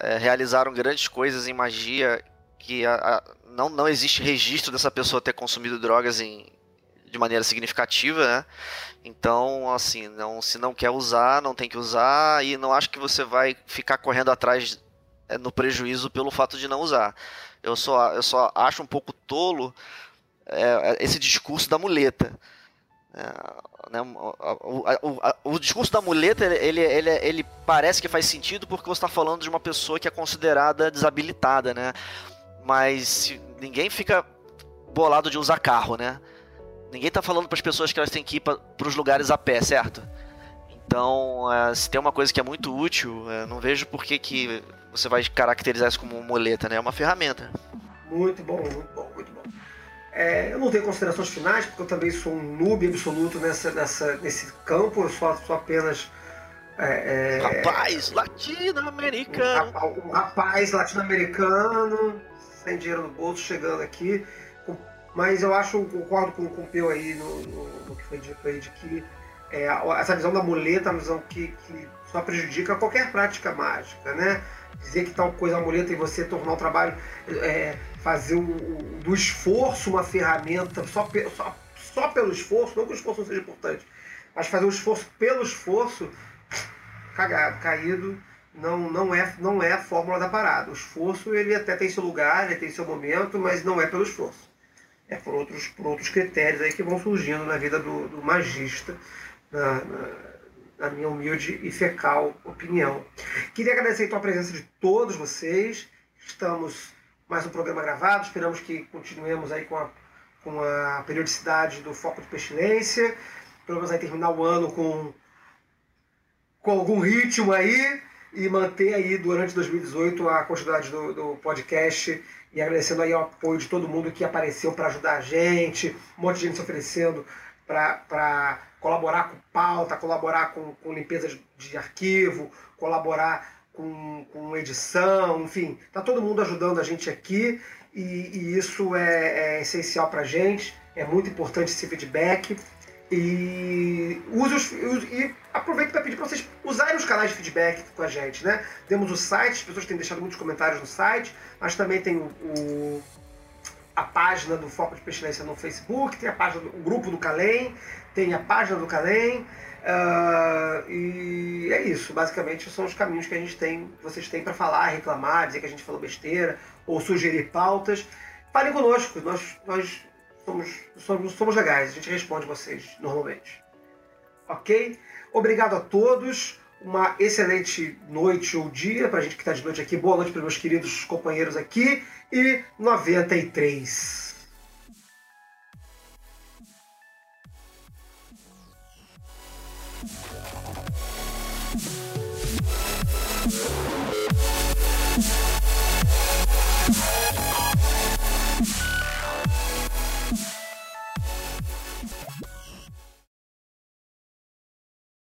é, realizaram grandes coisas em magia que a, a, não, não existe registro dessa pessoa ter consumido drogas em de maneira significativa, né? Então, assim, não, se não quer usar, não tem que usar e não acho que você vai ficar correndo atrás é, no prejuízo pelo fato de não usar. Eu só, eu só acho um pouco tolo é, esse discurso da muleta. É, né, o, o, o, discurso da muleta ele, ele, ele parece que faz sentido porque você está falando de uma pessoa que é considerada desabilitada, né? Mas ninguém fica bolado de usar carro, né? Ninguém está falando para as pessoas que elas têm que ir para os lugares a pé, certo? Então, é, se tem uma coisa que é muito útil, é, não vejo por que, que você vai caracterizar isso como muleta, né? É uma ferramenta. Muito bom, muito bom, muito bom. É, eu não tenho considerações finais, porque eu também sou um noob absoluto nessa, nessa, nesse campo, eu sou, sou apenas. É, é, rapaz latino-americano! Um, um rapaz latino-americano, sem dinheiro no bolso, chegando aqui. Mas eu acho, concordo com, com o Peu aí no, no, no, que foi dito aí, de que é, essa visão da muleta é uma visão que, que só prejudica qualquer prática mágica, né? dizer que tal coisa é amuleta e você tornar o trabalho, é, fazer o, do esforço uma ferramenta só, só, só pelo esforço, não que o esforço não seja importante, mas fazer o esforço pelo esforço, cagado, caído, não, não, é, não é a fórmula da parada. O esforço ele até tem seu lugar, ele tem seu momento, mas não é pelo esforço. É por outros, por outros critérios aí que vão surgindo na vida do, do magista, na, na na minha humilde e fecal opinião. Queria agradecer então a presença de todos vocês. Estamos mais um programa gravado, esperamos que continuemos aí com a, com a periodicidade do Foco de Pestilência. Menos aí terminar o ano com, com algum ritmo aí e manter aí durante 2018 a continuidade do, do podcast. E agradecendo aí o apoio de todo mundo que apareceu para ajudar a gente, um monte de gente se oferecendo para colaborar com pauta, colaborar com, com limpeza de arquivo, colaborar com, com edição, enfim, tá todo mundo ajudando a gente aqui. E, e isso é, é essencial para gente, é muito importante esse feedback e use os, e aproveito para pedir para vocês usarem os canais de feedback com a gente, né? Temos o site, as pessoas têm deixado muitos comentários no site, mas também tem o, a página do Foco de Pestilência no Facebook, tem a página do grupo do Calem, tem a página do Calem. Uh, e é isso, basicamente são os caminhos que a gente tem, vocês têm para falar, reclamar, dizer que a gente falou besteira ou sugerir pautas. Falem conosco, nós, nós somos, somos, somos legais, a gente responde vocês normalmente. Ok? Obrigado a todos uma excelente noite ou dia para a gente que está de noite aqui. Boa noite para meus queridos companheiros aqui. E 93.